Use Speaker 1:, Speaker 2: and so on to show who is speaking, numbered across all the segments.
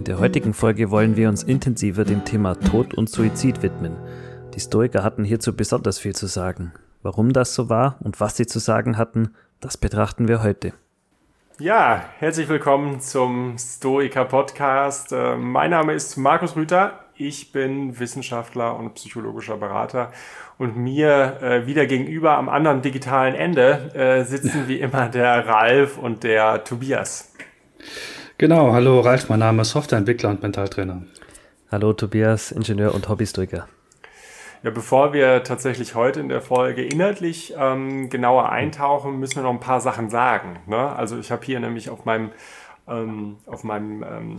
Speaker 1: In der heutigen Folge wollen wir uns intensiver dem Thema Tod und Suizid widmen. Die Stoiker hatten hierzu besonders viel zu sagen. Warum das so war und was sie zu sagen hatten, das betrachten wir heute.
Speaker 2: Ja, herzlich willkommen zum Stoiker Podcast. Äh, mein Name ist Markus Rüther. Ich bin Wissenschaftler und psychologischer Berater und mir äh, wieder gegenüber am anderen digitalen Ende äh, sitzen wie immer der Ralf und der Tobias.
Speaker 3: Genau, hallo Ralf, mein Name ist Softwareentwickler und Mentaltrainer.
Speaker 1: Hallo Tobias, Ingenieur und Hobbystoiker.
Speaker 2: Ja, bevor wir tatsächlich heute in der Folge inhaltlich ähm, genauer eintauchen, müssen wir noch ein paar Sachen sagen. Ne? Also ich habe hier nämlich auf meinem ähm, auf meinem ähm, ähm,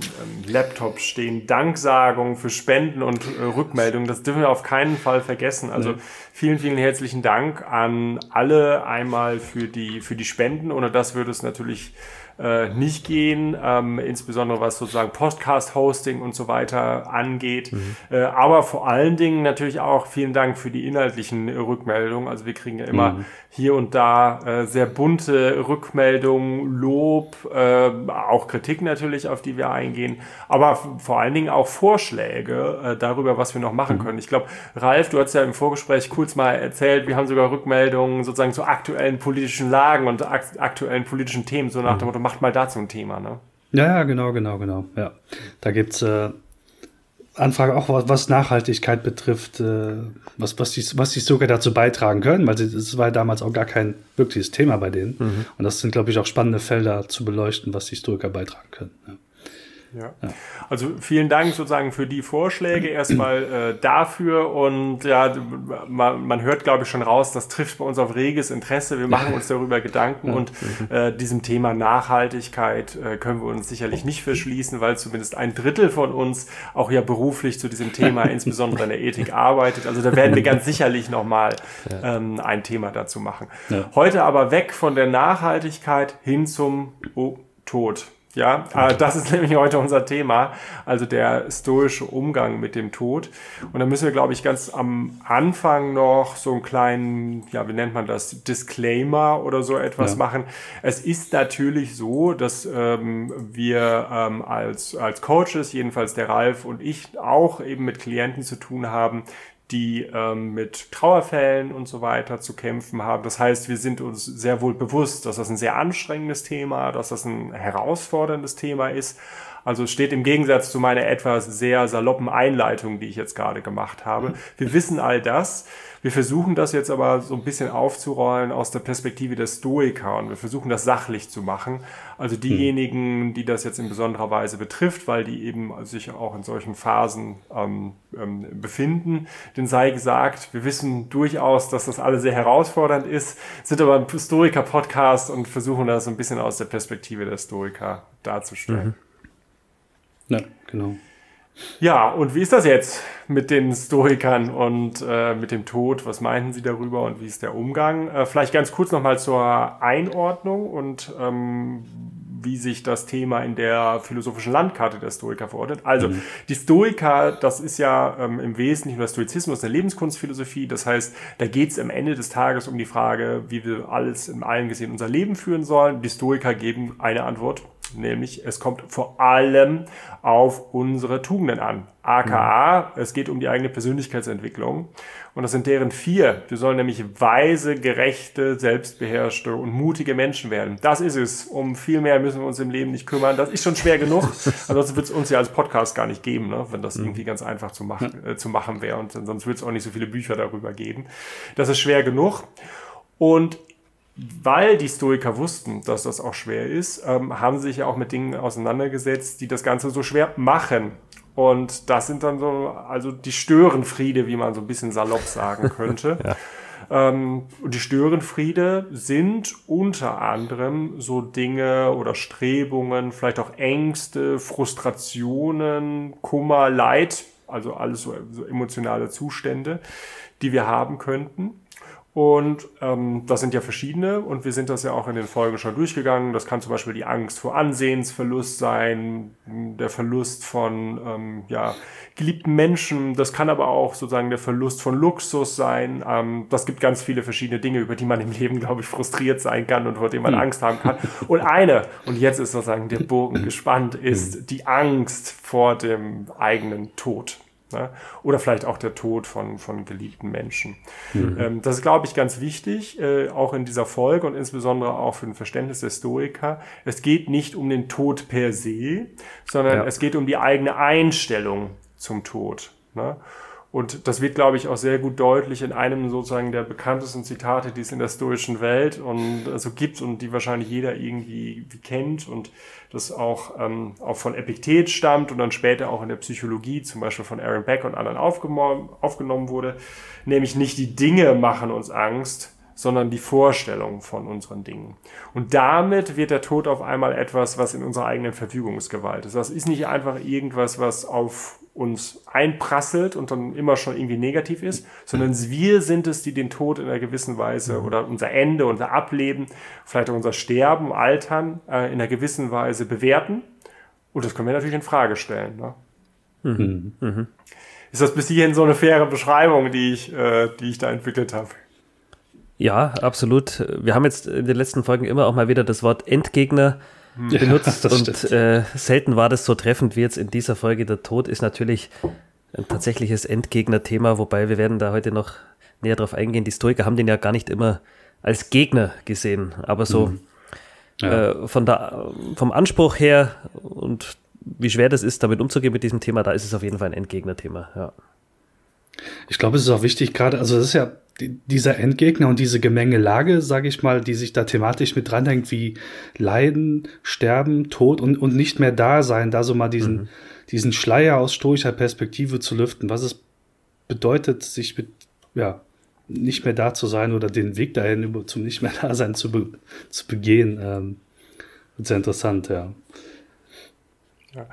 Speaker 2: Laptop stehen Danksagungen für Spenden und äh, Rückmeldungen. Das dürfen wir auf keinen Fall vergessen. Also vielen, vielen herzlichen Dank an alle einmal für die, für die Spenden. Ohne das würde es natürlich äh, nicht gehen, ähm, insbesondere was sozusagen Podcast-Hosting und so weiter angeht. Mhm. Äh, aber vor allen Dingen natürlich auch vielen Dank für die inhaltlichen Rückmeldungen. Also wir kriegen ja immer mhm. hier und da äh, sehr bunte Rückmeldungen, Lob, äh, auch Kritik natürlich, auf die wir eingehen, aber vor allen Dingen auch Vorschläge äh, darüber, was wir noch machen mhm. können. Ich glaube, Ralf, du hast ja im Vorgespräch kurz mal erzählt, wir haben sogar Rückmeldungen sozusagen zu aktuellen politischen Lagen und ak aktuellen politischen Themen, so nach dem Motto, macht mal dazu ein Thema, ne?
Speaker 3: Ja, ja, genau, genau, genau. Ja. Da gibt's äh, Anfragen auch, was Nachhaltigkeit betrifft, äh, was, was, die, was die sogar dazu beitragen können, weil das war damals auch gar kein wirkliches Thema bei denen. Mhm. Und das sind, glaube ich, auch spannende Felder zu beleuchten, was die Historiker beitragen können. Ja.
Speaker 2: Ja. Also vielen Dank sozusagen für die Vorschläge erstmal äh, dafür und ja, man, man hört glaube ich schon raus, das trifft bei uns auf reges Interesse. Wir machen uns darüber Gedanken und äh, diesem Thema Nachhaltigkeit äh, können wir uns sicherlich nicht verschließen, weil zumindest ein Drittel von uns auch ja beruflich zu diesem Thema, insbesondere in der Ethik, arbeitet. Also da werden wir ganz sicherlich nochmal ähm, ein Thema dazu machen. Ja. Heute aber weg von der Nachhaltigkeit hin zum oh, Tod. Ja, äh, das ist nämlich heute unser Thema, also der stoische Umgang mit dem Tod. Und da müssen wir, glaube ich, ganz am Anfang noch so einen kleinen, ja, wie nennt man das, Disclaimer oder so etwas ja. machen. Es ist natürlich so, dass ähm, wir ähm, als, als Coaches, jedenfalls der Ralf und ich, auch eben mit Klienten zu tun haben, die ähm, mit Trauerfällen und so weiter zu kämpfen haben. Das heißt, wir sind uns sehr wohl bewusst, dass das ein sehr anstrengendes Thema, dass das ein herausforderndes Thema ist. Also es steht im Gegensatz zu meiner etwas sehr saloppen Einleitung, die ich jetzt gerade gemacht habe. Wir wissen all das. Wir versuchen das jetzt aber so ein bisschen aufzurollen aus der Perspektive der Stoiker und wir versuchen das sachlich zu machen. Also diejenigen, die das jetzt in besonderer Weise betrifft, weil die eben sich auch in solchen Phasen ähm, ähm, befinden, den sei gesagt, wir wissen durchaus, dass das alles sehr herausfordernd ist, sind aber ein Stoiker-Podcast und versuchen das so ein bisschen aus der Perspektive der Stoiker darzustellen.
Speaker 3: Mhm. Ja, genau.
Speaker 2: Ja, und wie ist das jetzt mit den Stoikern und äh, mit dem Tod? Was meinten Sie darüber und wie ist der Umgang? Äh, vielleicht ganz kurz nochmal zur Einordnung und ähm, wie sich das Thema in der philosophischen Landkarte der Stoiker verordnet. Also mhm. die Stoiker, das ist ja ähm, im Wesentlichen der Stoizismus eine Lebenskunstphilosophie. Das heißt, da geht es am Ende des Tages um die Frage, wie wir alles im Allen gesehen unser Leben führen sollen. Die Stoiker geben eine Antwort, nämlich es kommt vor allem auf unsere Tugenden an. AKA, es geht um die eigene Persönlichkeitsentwicklung. Und das sind deren vier. Wir sollen nämlich weise, gerechte, selbstbeherrschte und mutige Menschen werden. Das ist es. Um viel mehr müssen wir uns im Leben nicht kümmern. Das ist schon schwer genug. Ansonsten wird es uns ja als Podcast gar nicht geben, ne? wenn das mhm. irgendwie ganz einfach zu machen, äh, zu machen wäre. Und sonst wird es auch nicht so viele Bücher darüber geben. Das ist schwer genug. Und weil die Stoiker wussten, dass das auch schwer ist, ähm, haben sie sich ja auch mit Dingen auseinandergesetzt, die das Ganze so schwer machen. Und das sind dann so, also die Störenfriede, wie man so ein bisschen salopp sagen könnte. ja. Ähm, und die Störenfriede sind unter anderem so Dinge oder Strebungen, vielleicht auch Ängste, Frustrationen, Kummer, Leid, also alles so, so emotionale Zustände, die wir haben könnten. Und ähm, das sind ja verschiedene und wir sind das ja auch in den Folgen schon durchgegangen. Das kann zum Beispiel die Angst vor Ansehensverlust sein, der Verlust von ähm, ja, geliebten Menschen. Das kann aber auch sozusagen der Verlust von Luxus sein. Ähm, das gibt ganz viele verschiedene Dinge, über die man im Leben, glaube ich, frustriert sein kann und vor denen man hm. Angst haben kann. Und eine, und jetzt ist sozusagen der Bogen gespannt, ist hm. die Angst vor dem eigenen Tod. Ne? Oder vielleicht auch der Tod von, von geliebten Menschen. Mhm. Ähm, das ist, glaube ich, ganz wichtig, äh, auch in dieser Folge und insbesondere auch für ein Verständnis der Stoiker. Es geht nicht um den Tod per se, sondern ja. es geht um die eigene Einstellung zum Tod. Ne? Und das wird, glaube ich, auch sehr gut deutlich in einem sozusagen der bekanntesten Zitate, die es in der stoischen Welt und also gibt und die wahrscheinlich jeder irgendwie kennt und das auch, ähm, auch von Epiktet stammt und dann später auch in der Psychologie, zum Beispiel von Aaron Beck und anderen aufgenommen, aufgenommen wurde, nämlich nicht die Dinge machen uns Angst, sondern die Vorstellung von unseren Dingen. Und damit wird der Tod auf einmal etwas, was in unserer eigenen Verfügungsgewalt ist. Das ist nicht einfach irgendwas, was auf uns einprasselt und dann immer schon irgendwie negativ ist, sondern wir sind es, die den Tod in einer gewissen Weise mhm. oder unser Ende, unser Ableben, vielleicht auch unser Sterben, Altern äh, in einer gewissen Weise bewerten. Und das können wir natürlich in Frage stellen. Ne? Mhm. Mhm. Ist das bis hierhin so eine faire Beschreibung, die ich, äh, die ich da entwickelt habe?
Speaker 1: Ja, absolut. Wir haben jetzt in den letzten Folgen immer auch mal wieder das Wort Endgegner benutzt ja, und äh, selten war das so treffend wie jetzt in dieser Folge. Der Tod ist natürlich ein tatsächliches Endgegner-Thema, wobei wir werden da heute noch näher drauf eingehen. Die Stoiker haben den ja gar nicht immer als Gegner gesehen, aber so mhm. ja. äh, von der, vom Anspruch her und wie schwer das ist, damit umzugehen mit diesem Thema, da ist es auf jeden Fall ein Endgegner-Thema. Ja.
Speaker 3: Ich glaube, es ist auch wichtig, gerade, also das ist ja dieser Endgegner und diese Gemengelage, sage ich mal, die sich da thematisch mit dranhängt, wie Leiden, Sterben, Tod und, und nicht mehr da sein, da so mal diesen, mhm. diesen Schleier aus stoischer Perspektive zu lüften, was es bedeutet, sich mit, ja, nicht mehr da zu sein oder den Weg dahin zum nicht mehr da sein zu, be zu begehen. Ähm, sehr interessant, ja.
Speaker 2: ja.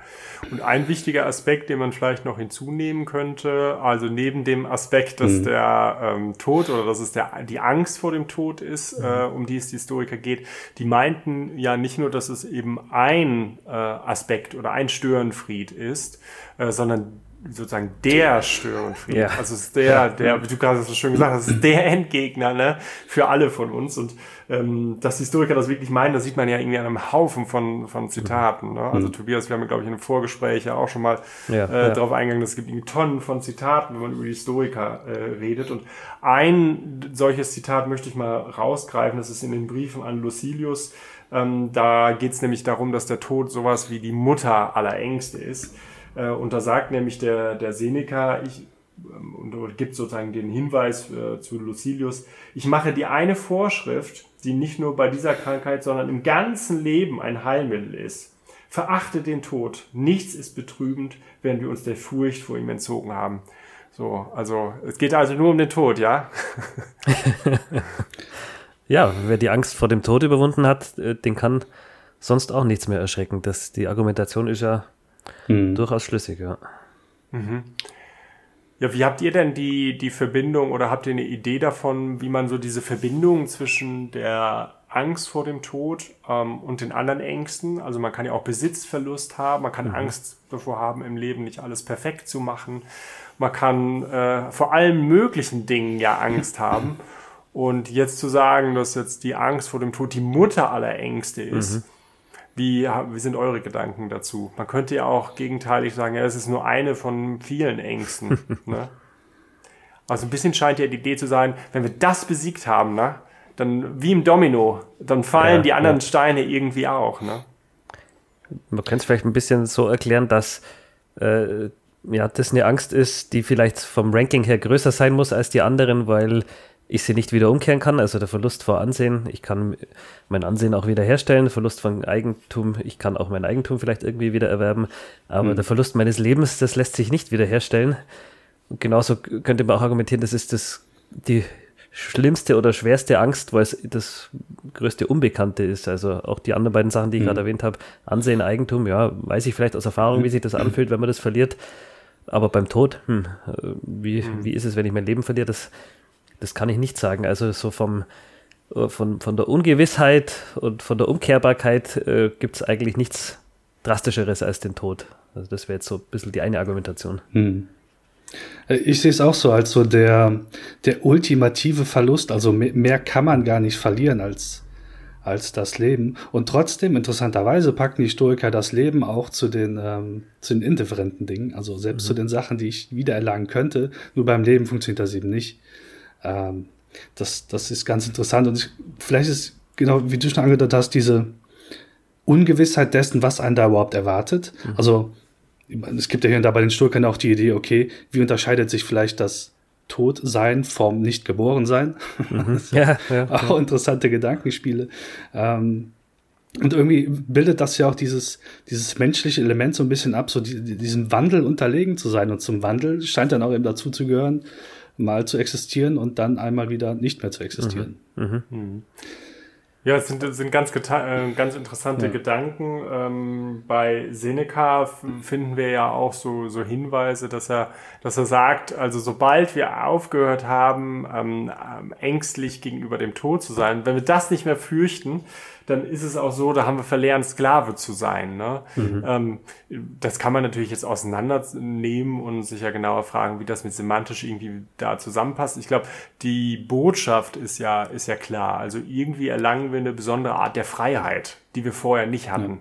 Speaker 2: Und ein wichtiger Aspekt, den man vielleicht noch hinzunehmen könnte, also neben dem Aspekt, dass mhm. der ähm, Tod oder dass es der, die Angst vor dem Tod ist, mhm. äh, um die es die Historiker geht, die meinten ja nicht nur, dass es eben ein äh, Aspekt oder ein Störenfried ist, äh, sondern sozusagen der Störenfried. Ja. Also es ist der, der, wie du gerade so schön gesagt hast, ist der Endgegner ne, für alle von uns. Und ähm, dass die Historiker das wirklich meinen, das sieht man ja irgendwie an einem Haufen von, von Zitaten. Ne? Also mhm. Tobias, wir haben, glaube ich, in einem Vorgespräch ja auch schon mal ja, äh, ja. darauf eingegangen, es gibt irgendwie Tonnen von Zitaten, wenn man über die Historiker äh, redet. Und ein solches Zitat möchte ich mal rausgreifen, das ist in den Briefen an Lucilius. Ähm, da geht es nämlich darum, dass der Tod sowas wie die Mutter aller Ängste ist. Äh, und da sagt nämlich der, der Seneca, ich, ähm, und gibt sozusagen den Hinweis äh, zu Lucilius, ich mache die eine Vorschrift, die nicht nur bei dieser Krankheit, sondern im ganzen Leben ein Heilmittel ist. Verachte den Tod. Nichts ist betrübend, wenn wir uns der Furcht vor ihm entzogen haben. So, also es geht also nur um den Tod, ja?
Speaker 1: ja, wer die Angst vor dem Tod überwunden hat, äh, den kann sonst auch nichts mehr erschrecken. Das, die Argumentation ist ja hm. Durchaus schlüssig, ja.
Speaker 2: Mhm. Ja, wie habt ihr denn die, die Verbindung oder habt ihr eine Idee davon, wie man so diese Verbindung zwischen der Angst vor dem Tod ähm, und den anderen Ängsten, also man kann ja auch Besitzverlust haben, man kann mhm. Angst davor haben, im Leben nicht alles perfekt zu machen, man kann äh, vor allen möglichen Dingen ja Angst haben. Und jetzt zu sagen, dass jetzt die Angst vor dem Tod die Mutter aller Ängste ist, mhm wie, wie sind eure Gedanken dazu? Man könnte ja auch gegenteilig sagen, ja, es ist nur eine von vielen Ängsten. ne? Also ein bisschen scheint ja die Idee zu sein, wenn wir das besiegt haben, ne, dann wie im Domino, dann fallen ja, die anderen ja. Steine irgendwie auch. Ne?
Speaker 1: Man könnte es vielleicht ein bisschen so erklären, dass äh, ja, das eine Angst ist, die vielleicht vom Ranking her größer sein muss als die anderen, weil ich sie nicht wieder umkehren kann, also der Verlust vor Ansehen. Ich kann mein Ansehen auch wieder herstellen, Verlust von Eigentum, ich kann auch mein Eigentum vielleicht irgendwie wieder erwerben, aber mhm. der Verlust meines Lebens, das lässt sich nicht wiederherstellen. Und genauso könnte man auch argumentieren, das ist das, die schlimmste oder schwerste Angst, weil es das größte Unbekannte ist. Also auch die anderen beiden Sachen, die ich mhm. gerade erwähnt habe, Ansehen, Eigentum, ja, weiß ich vielleicht aus Erfahrung, wie sich das anfühlt, wenn man das verliert. Aber beim Tod, hm, wie, mhm. wie ist es, wenn ich mein Leben verliere? Das, das kann ich nicht sagen. Also so vom, äh, von, von der Ungewissheit und von der Umkehrbarkeit äh, gibt es eigentlich nichts Drastischeres als den Tod. Also das wäre jetzt so ein bisschen die eine Argumentation.
Speaker 3: Hm. Ich sehe es auch so als so der, der ultimative Verlust. Also mehr, mehr, kann man gar nicht verlieren als, als das Leben. Und trotzdem, interessanterweise, packen die Historiker das Leben auch zu den, ähm, zu den indifferenten Dingen. Also selbst mhm. zu den Sachen, die ich wiedererlangen könnte. Nur beim Leben funktioniert das eben nicht. Ähm, das, das ist ganz interessant. Und ich, vielleicht ist, genau wie du schon angedeutet hast, diese Ungewissheit dessen, was einen da überhaupt erwartet. Mhm. Also es gibt ja hier und da bei den Stoikern auch die Idee, okay, wie unterscheidet sich vielleicht das Todsein vom Nicht-Geboren-Sein? Mhm. ja, ja, auch ja. interessante Gedankenspiele. Ähm, und irgendwie bildet das ja auch dieses, dieses menschliche Element so ein bisschen ab, so die, diesem Wandel unterlegen zu sein. Und zum Wandel scheint dann auch eben dazu zu gehören, mal zu existieren und dann einmal wieder nicht mehr zu existieren. Mhm. Mhm.
Speaker 2: mhm. Ja, es sind, sind ganz, äh, ganz interessante ja. Gedanken. Ähm, bei Seneca finden wir ja auch so, so Hinweise, dass er, dass er sagt, also sobald wir aufgehört haben, ähm, ähm ängstlich gegenüber dem Tod zu sein, wenn wir das nicht mehr fürchten, dann ist es auch so, da haben wir verlernt, Sklave zu sein. Ne? Mhm. Ähm, das kann man natürlich jetzt auseinandernehmen und sich ja genauer fragen, wie das mit semantisch irgendwie da zusammenpasst. Ich glaube, die Botschaft ist ja, ist ja klar. Also irgendwie erlangen wir eine besondere Art der Freiheit, die wir vorher nicht hatten.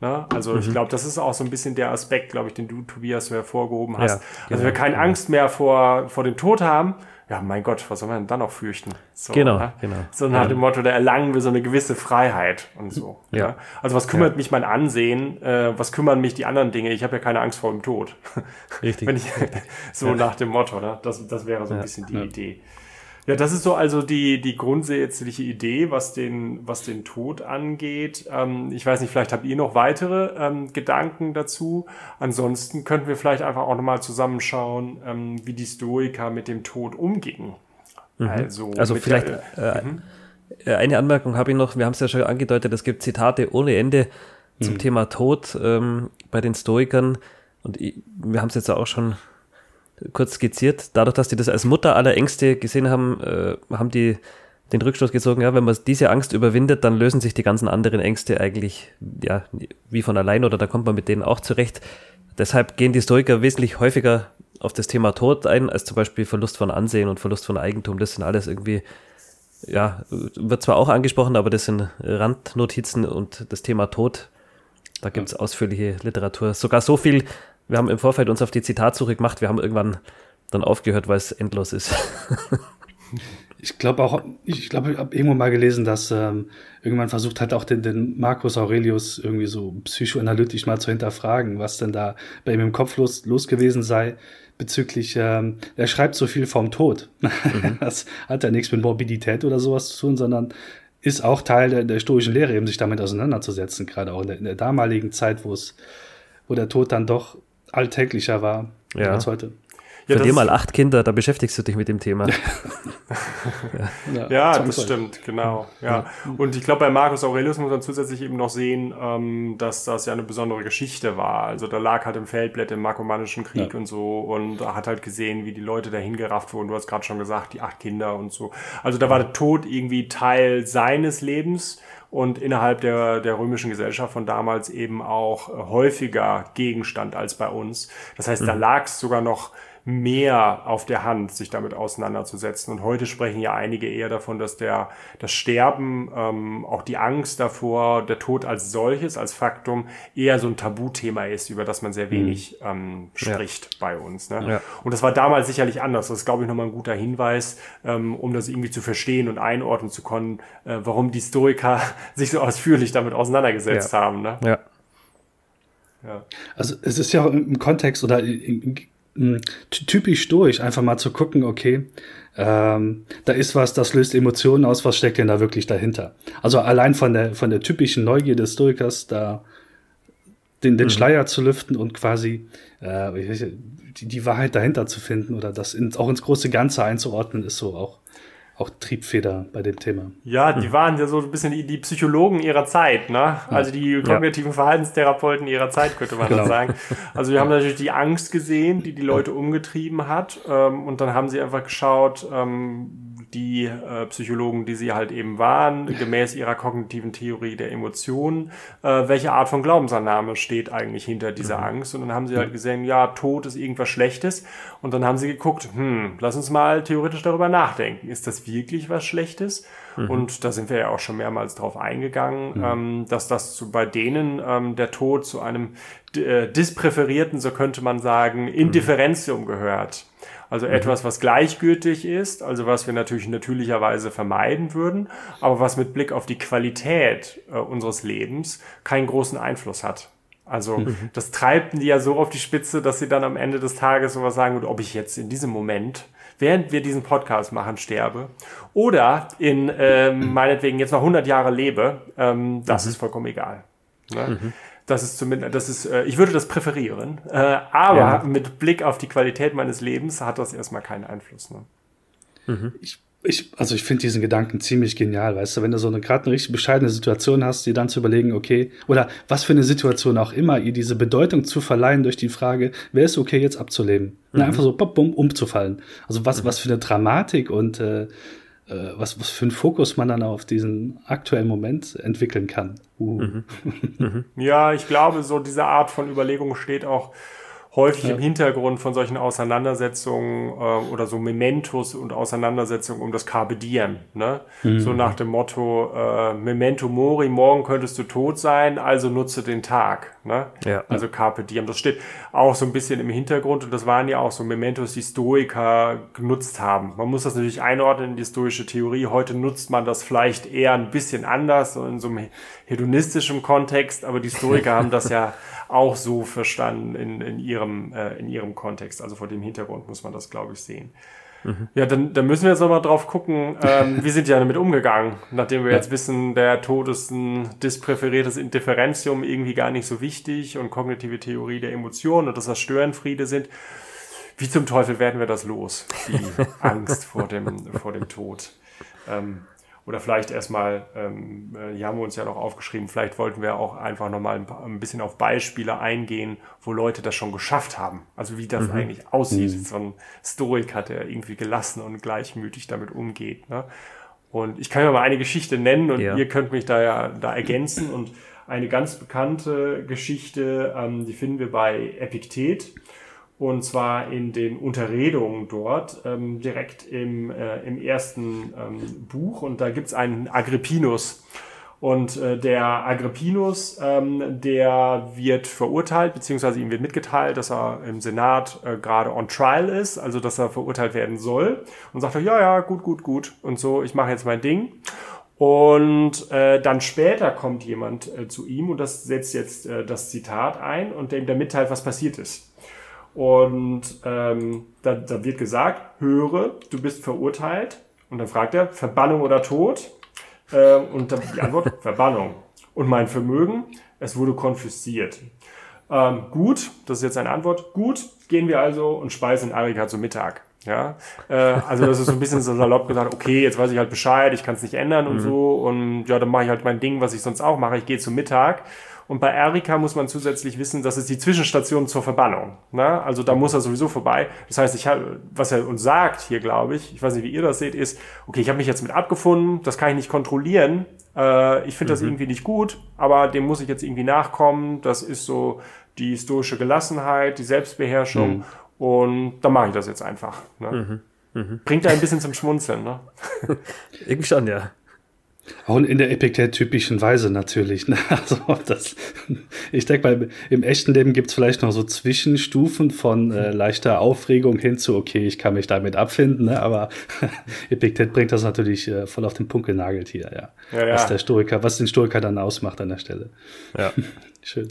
Speaker 2: Ja. Ne? Also mhm. ich glaube, das ist auch so ein bisschen der Aspekt, glaube ich, den du, Tobias, hervorgehoben hast. Ja. Also wir keine genau. Angst mehr vor, vor dem Tod haben, ja, mein Gott, was soll man denn dann noch fürchten?
Speaker 1: So, genau, ne? genau.
Speaker 2: So nach dem Motto, da erlangen wir so eine gewisse Freiheit und so. Ja. ja? Also was kümmert ja. mich mein Ansehen? Äh, was kümmern mich die anderen Dinge? Ich habe ja keine Angst vor dem Tod. Richtig. Wenn ich, so ja. nach dem Motto, ne? Das, das wäre so ein bisschen die Idee. Ja, das ist so also die, die grundsätzliche Idee, was den, was den Tod angeht. Ähm, ich weiß nicht, vielleicht habt ihr noch weitere ähm, Gedanken dazu. Ansonsten könnten wir vielleicht einfach auch nochmal zusammenschauen, ähm, wie die Stoiker mit dem Tod umgingen.
Speaker 1: Mhm. Also, also vielleicht der, äh, mhm. Äh, eine Anmerkung habe ich noch. Wir haben es ja schon angedeutet, es gibt Zitate ohne Ende zum mhm. Thema Tod ähm, bei den Stoikern. Und ich, wir haben es jetzt auch schon kurz skizziert. Dadurch, dass die das als Mutter aller Ängste gesehen haben, äh, haben die den Rückschluss gezogen, ja, wenn man diese Angst überwindet, dann lösen sich die ganzen anderen Ängste eigentlich, ja, wie von allein oder da kommt man mit denen auch zurecht. Deshalb gehen die Stoiker wesentlich häufiger auf das Thema Tod ein, als zum Beispiel Verlust von Ansehen und Verlust von Eigentum. Das sind alles irgendwie, ja, wird zwar auch angesprochen, aber das sind Randnotizen und das Thema Tod, da gibt es ausführliche Literatur. Sogar so viel, wir haben im Vorfeld uns auf die Zitatsuche gemacht, wir haben irgendwann dann aufgehört, weil es endlos ist.
Speaker 3: ich glaube auch, ich glaube, ich habe irgendwo mal gelesen, dass ähm, irgendwann versucht hat, auch den, den Marcus Aurelius irgendwie so psychoanalytisch mal zu hinterfragen, was denn da bei ihm im Kopf los, los gewesen sei bezüglich, ähm, er schreibt so viel vom Tod. Mhm. Das hat ja nichts mit Morbidität oder sowas zu tun, sondern ist auch Teil der, der stoischen Lehre, eben sich damit auseinanderzusetzen, gerade auch in der, in der damaligen Zeit, wo es, wo der Tod dann doch alltäglicher war
Speaker 1: ja. als heute. Ja, Für dir mal acht Kinder, da beschäftigst du dich mit dem Thema.
Speaker 2: ja, ja das stimmt, genau. Ja. Und ich glaube, bei Marcus Aurelius muss man zusätzlich eben noch sehen, ähm, dass das ja eine besondere Geschichte war. Also da lag halt im Feldblatt im Markomanischen Krieg ja. und so und hat halt gesehen, wie die Leute dahin gerafft wurden. Du hast gerade schon gesagt, die acht Kinder und so. Also da war der Tod irgendwie Teil seines Lebens und innerhalb der, der römischen Gesellschaft von damals eben auch häufiger Gegenstand als bei uns. Das heißt, mhm. da lag es sogar noch mehr auf der Hand, sich damit auseinanderzusetzen. Und heute sprechen ja einige eher davon, dass der, das Sterben, ähm, auch die Angst davor, der Tod als solches, als Faktum, eher so ein Tabuthema ist, über das man sehr mhm. wenig ähm, spricht ja. bei uns. Ne? Ja. Und das war damals sicherlich anders. Das ist, glaube ich, nochmal ein guter Hinweis, ähm, um das irgendwie zu verstehen und einordnen zu können, äh, warum die Stoiker sich so ausführlich damit auseinandergesetzt ja. haben. Ne? Ja.
Speaker 3: Ja. Also es ist ja im Kontext oder in, typisch durch, einfach mal zu gucken, okay, ähm, da ist was, das löst Emotionen aus, was steckt denn da wirklich dahinter? Also allein von der, von der typischen Neugier des Stoikers, da den, den mhm. Schleier zu lüften und quasi äh, die, die Wahrheit dahinter zu finden oder das in, auch ins große Ganze einzuordnen, ist so auch, auch Triebfeder bei dem Thema.
Speaker 2: Ja, die hm. waren ja so ein bisschen die, die Psychologen ihrer Zeit, ne? Also die kognitiven ja. Verhaltenstherapeuten ihrer Zeit, könnte man genau. sagen. Also wir haben natürlich die Angst gesehen, die die Leute umgetrieben hat. Ähm, und dann haben sie einfach geschaut, ähm, die äh, Psychologen, die sie halt eben waren, gemäß ihrer kognitiven Theorie der Emotionen, äh, welche Art von Glaubensannahme steht eigentlich hinter dieser mhm. Angst. Und dann haben sie halt gesehen, ja, Tod ist irgendwas Schlechtes. Und dann haben sie geguckt, hm, lass uns mal theoretisch darüber nachdenken. Ist das wirklich was Schlechtes? Mhm. Und da sind wir ja auch schon mehrmals drauf eingegangen, mhm. ähm, dass das zu, bei denen ähm, der Tod zu einem äh, dispräferierten, so könnte man sagen, Indifferentium gehört. Also mhm. etwas, was gleichgültig ist, also was wir natürlich natürlicherweise vermeiden würden, aber was mit Blick auf die Qualität äh, unseres Lebens keinen großen Einfluss hat. Also mhm. das treibt die ja so auf die Spitze, dass sie dann am Ende des Tages sowas sagen, ob ich jetzt in diesem Moment, während wir diesen Podcast machen, sterbe oder in ähm, meinetwegen jetzt noch 100 Jahre lebe, ähm, das mhm. ist vollkommen egal. Ne? Mhm. Das ist zumindest, das ist, äh, ich würde das präferieren, äh, aber ja. mit Blick auf die Qualität meines Lebens hat das erstmal keinen Einfluss. Ne?
Speaker 3: Mhm. Ich, ich, also ich finde diesen Gedanken ziemlich genial, weißt du, wenn du so eine gerade eine richtig bescheidene Situation hast, die dann zu überlegen, okay, oder was für eine Situation auch immer, ihr diese Bedeutung zu verleihen durch die Frage, wer ist okay jetzt abzuleben? Mhm. einfach so bum, bum, umzufallen. Also was, mhm. was für eine Dramatik und äh, was, was für einen Fokus man dann auf diesen aktuellen Moment entwickeln kann. Uh. Mhm.
Speaker 2: Mhm. Ja, ich glaube, so diese Art von Überlegung steht auch häufig ja. im Hintergrund von solchen Auseinandersetzungen äh, oder so Mementos und Auseinandersetzungen um das Carpe Diem. Ne? Mhm. So nach dem Motto, äh, Memento Mori, morgen könntest du tot sein, also nutze den Tag. Ne? Ja. Also Carpe Diem. Das steht auch so ein bisschen im Hintergrund und das waren ja auch so Mementos, die Stoiker genutzt haben. Man muss das natürlich einordnen in die stoische Theorie. Heute nutzt man das vielleicht eher ein bisschen anders, so in so einem hedonistischen Kontext, aber die Stoiker haben das ja auch so verstanden in, in, ihrem, äh, in ihrem Kontext. Also vor dem Hintergrund muss man das, glaube ich, sehen. Mhm. Ja, dann, dann müssen wir jetzt nochmal drauf gucken, ähm, wie sind die damit umgegangen, nachdem wir ja. jetzt wissen, der Tod ist ein dispräferiertes Indifferentium irgendwie gar nicht so wichtig und kognitive Theorie der Emotionen und dass das Störenfriede sind. Wie zum Teufel werden wir das los? Die Angst vor dem, vor dem Tod. Ähm, oder vielleicht erstmal, ähm, äh, hier haben wir uns ja noch aufgeschrieben, vielleicht wollten wir auch einfach nochmal ein, ein bisschen auf Beispiele eingehen, wo Leute das schon geschafft haben. Also wie das mhm. eigentlich aussieht. Mhm. So ein Stoiker, der irgendwie gelassen und gleichmütig damit umgeht. Ne? Und ich kann ja mal eine Geschichte nennen und ja. ihr könnt mich da ja da ergänzen. Und eine ganz bekannte Geschichte, ähm, die finden wir bei Epiktet und zwar in den Unterredungen dort, ähm, direkt im, äh, im ersten ähm, Buch. Und da gibt's einen Agrippinus. Und äh, der Agrippinus, ähm, der wird verurteilt, beziehungsweise ihm wird mitgeteilt, dass er im Senat äh, gerade on trial ist, also dass er verurteilt werden soll. Und sagt er, ja, ja, gut, gut, gut. Und so, ich mache jetzt mein Ding. Und äh, dann später kommt jemand äh, zu ihm und das setzt jetzt äh, das Zitat ein und dem der mitteilt, was passiert ist. Und ähm, da, da wird gesagt, höre, du bist verurteilt. Und dann fragt er, Verbannung oder Tod? Äh, und dann die Antwort, Verbannung. Und mein Vermögen, es wurde konfisziert. Ähm, gut, das ist jetzt eine Antwort. Gut, gehen wir also und speisen Arika zu Mittag. Ja, äh, also das ist so ein bisschen so salopp gesagt, okay, jetzt weiß ich halt Bescheid, ich kann es nicht ändern und mhm. so und ja, dann mache ich halt mein Ding, was ich sonst auch mache, ich gehe zum Mittag und bei Erika muss man zusätzlich wissen, das ist die Zwischenstation zur Verbannung. Ne? Also da muss er sowieso vorbei. Das heißt, ich hab, was er uns sagt hier, glaube ich, ich weiß nicht, wie ihr das seht, ist, okay, ich habe mich jetzt mit abgefunden, das kann ich nicht kontrollieren. Äh, ich finde mhm. das irgendwie nicht gut, aber dem muss ich jetzt irgendwie nachkommen. Das ist so die historische Gelassenheit, die Selbstbeherrschung. Mhm. Und dann mache ich das jetzt einfach. Ne? Mhm. Mhm. Bringt da ein bisschen zum Schmunzeln, ne?
Speaker 3: Irgendwie schon, ja. Auch in der Epiktet-typischen Weise natürlich. Ne? Also das, ich denke mal, im echten Leben gibt es vielleicht noch so Zwischenstufen von äh, leichter Aufregung hin zu, okay, ich kann mich damit abfinden, ne? aber Epiktet bringt das natürlich äh, voll auf den Punkt genagelt hier, ja. ja, ja. Was der Stoiker, was den Stoiker dann ausmacht an der Stelle.
Speaker 2: Ja. Schön.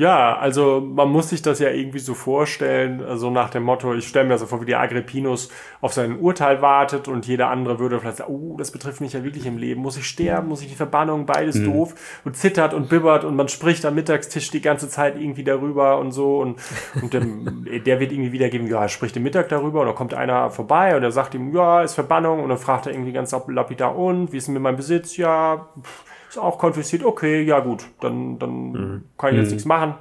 Speaker 2: Ja, also man muss sich das ja irgendwie so vorstellen, so also nach dem Motto, ich stelle mir so vor, wie der Agrippinus auf sein Urteil wartet und jeder andere würde vielleicht sagen, oh, das betrifft mich ja wirklich im Leben, muss ich sterben, muss ich die Verbannung, beides mhm. doof und zittert und bibbert und man spricht am Mittagstisch die ganze Zeit irgendwie darüber und so und, und dem, der wird irgendwie wiedergeben, ja, er spricht im Mittag darüber und dann kommt einer vorbei und er sagt ihm, ja, ist Verbannung und dann fragt er irgendwie ganz lapidar und, wie ist denn mit meinem Besitz? Ja, pff, ist auch konfisziert, okay, ja gut, dann, dann mhm. kann ich jetzt mhm. nichts machen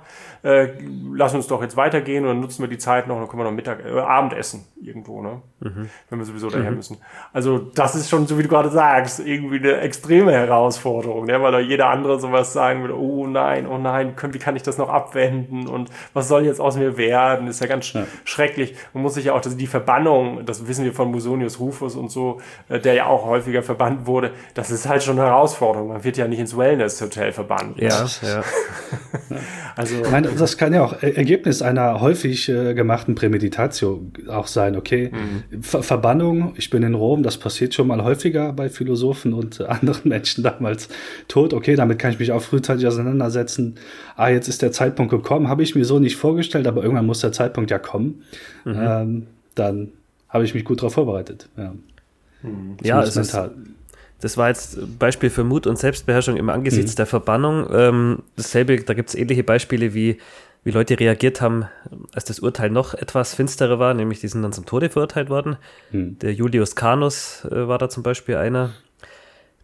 Speaker 2: äh, lass uns doch jetzt weitergehen und dann nutzen wir die Zeit noch, dann können wir noch Mittag, äh, Abendessen irgendwo, ne? Mhm. Wenn wir sowieso daher mhm. müssen. Also das ist schon, so wie du gerade sagst, irgendwie eine extreme Herausforderung, ne? weil da jeder andere sowas sagen würde, oh nein, oh nein, wie kann ich das noch abwenden und was soll jetzt aus mir werden? ist ja ganz ja. schrecklich. Man muss sich ja auch, dass die Verbannung, das wissen wir von Musonius Rufus und so, äh, der ja auch häufiger verbannt wurde, das ist halt schon eine Herausforderung. Man wird ja nicht ins Wellness-Hotel verbannt.
Speaker 3: Ja, ja. also, meine, das kann ja auch Ergebnis einer häufig äh, gemachten Prämeditatio auch sein, okay? Mhm. Ver Verbannung, ich bin in Rom, das passiert schon mal häufiger bei Philosophen und äh, anderen Menschen damals tot, okay, damit kann ich mich auch frühzeitig auseinandersetzen. Ah, jetzt ist der Zeitpunkt gekommen, habe ich mir so nicht vorgestellt, aber irgendwann muss der Zeitpunkt ja kommen. Mhm. Ähm, dann habe ich mich gut darauf vorbereitet. Ja,
Speaker 1: mhm. ja es ist, das war jetzt Beispiel für Mut und Selbstbeherrschung im Angesichts mhm. der Verbannung. Ähm, dasselbe, da gibt es ähnliche Beispiele, wie, wie Leute reagiert haben, als das Urteil noch etwas finsterer war, nämlich die sind dann zum Tode verurteilt worden. Mhm. Der Julius Canus äh, war da zum Beispiel einer.